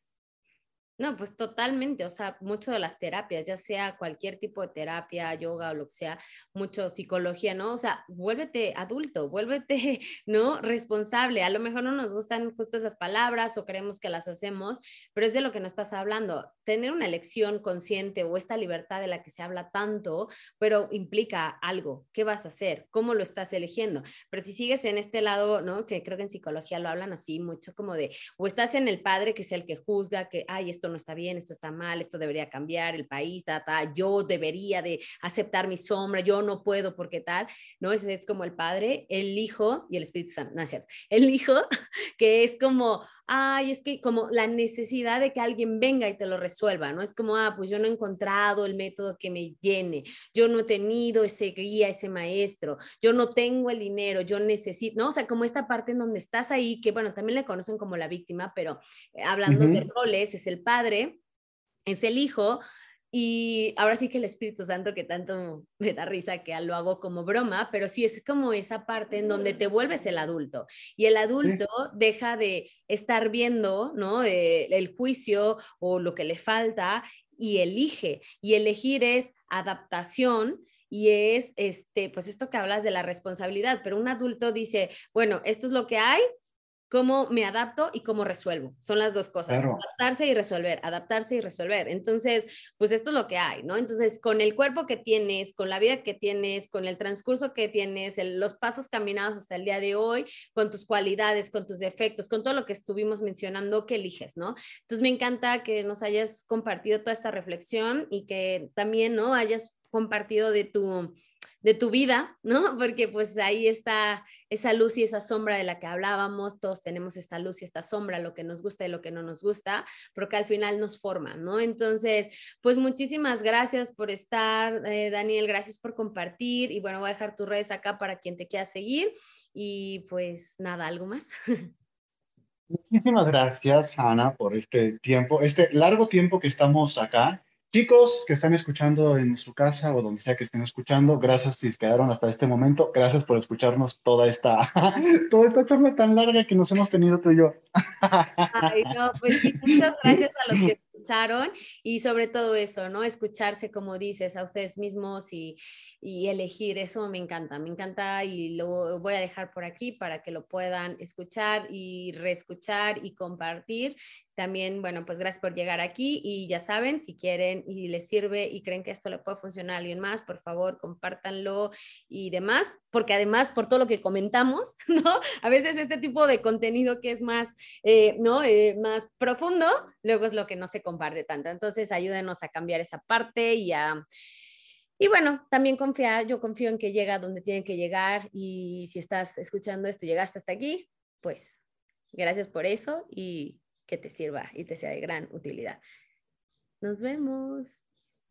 No, pues totalmente, o sea, mucho de las terapias, ya sea cualquier tipo de terapia, yoga o lo que sea, mucho psicología, ¿no? O sea, vuélvete adulto, vuélvete, ¿no? Responsable. A lo mejor no nos gustan justo esas palabras o creemos que las hacemos, pero es de lo que nos estás hablando. Tener una elección consciente o esta libertad de la que se habla tanto, pero implica algo. ¿Qué vas a hacer? ¿Cómo lo estás eligiendo? Pero si sigues en este lado, ¿no? Que creo que en psicología lo hablan así, mucho como de, o estás en el padre que es el que juzga, que, ay, esto no está bien, esto está mal, esto debería cambiar, el país, ta, ta, yo debería de aceptar mi sombra, yo no puedo porque tal, ¿no? Es, es como el Padre, el Hijo y el Espíritu Santo, gracias, el Hijo que es como, ay, es que como la necesidad de que alguien venga y te lo resuelva, ¿no? Es como, ah, pues yo no he encontrado el método que me llene, yo no he tenido ese guía, ese maestro, yo no tengo el dinero, yo necesito, ¿no? O sea, como esta parte en donde estás ahí, que bueno, también le conocen como la víctima, pero eh, hablando de roles, es el padre, es el hijo, y ahora sí que el Espíritu Santo, que tanto me da risa que lo hago como broma, pero sí es como esa parte en donde te vuelves el adulto y el adulto deja de estar viendo, ¿no? Eh, el juicio o lo que le falta y elige. Y elegir es adaptación y es, este, pues esto que hablas de la responsabilidad, pero un adulto dice, bueno, esto es lo que hay, cómo me adapto y cómo resuelvo. Son las dos cosas, adaptarse y resolver, adaptarse y resolver. Entonces, pues esto es lo que hay, ¿no? Entonces, con el cuerpo que tienes, con la vida que tienes, con el transcurso que tienes, los pasos caminados hasta el día de hoy, con tus cualidades, con tus defectos, con todo lo que estuvimos mencionando, que eliges, ¿no? Entonces, me encanta que nos hayas compartido toda esta reflexión y que también, ¿no? Hayas compartido de tu de tu vida, ¿no? Porque pues ahí está esa luz y esa sombra de la que hablábamos, todos tenemos esta luz y esta sombra, lo que nos gusta y lo que no nos gusta, pero que al final nos forman, ¿no? Entonces, pues muchísimas gracias por estar, eh, Daniel, gracias por compartir y bueno, voy a dejar tus redes acá para quien te quiera seguir y pues nada, ¿algo más? Muchísimas gracias, Hanna, por este tiempo, este largo tiempo que estamos acá. Chicos que están escuchando en su casa o donde sea que estén escuchando, gracias si quedaron hasta este momento. Gracias por escucharnos toda esta, toda esta charla tan larga que nos hemos tenido tú y yo. Ay, no, pues sí, muchas gracias a los que escucharon y sobre todo eso, ¿no? Escucharse, como dices, a ustedes mismos y, y elegir, eso me encanta, me encanta y lo voy a dejar por aquí para que lo puedan escuchar y reescuchar y compartir también, bueno, pues gracias por llegar aquí y ya saben, si quieren y les sirve y creen que esto le puede funcionar a alguien más, por favor, compártanlo y demás, porque además por todo lo que comentamos, ¿no? A veces este tipo de contenido que es más, eh, ¿no? Eh, más profundo, luego es lo que no se comparte tanto. Entonces, ayúdenos a cambiar esa parte y a... Y bueno, también confiar, yo confío en que llega donde tiene que llegar y si estás escuchando esto, llegaste hasta aquí, pues gracias por eso y que te sirva y te sea de gran utilidad. Nos vemos.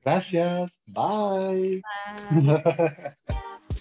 Gracias. Bye.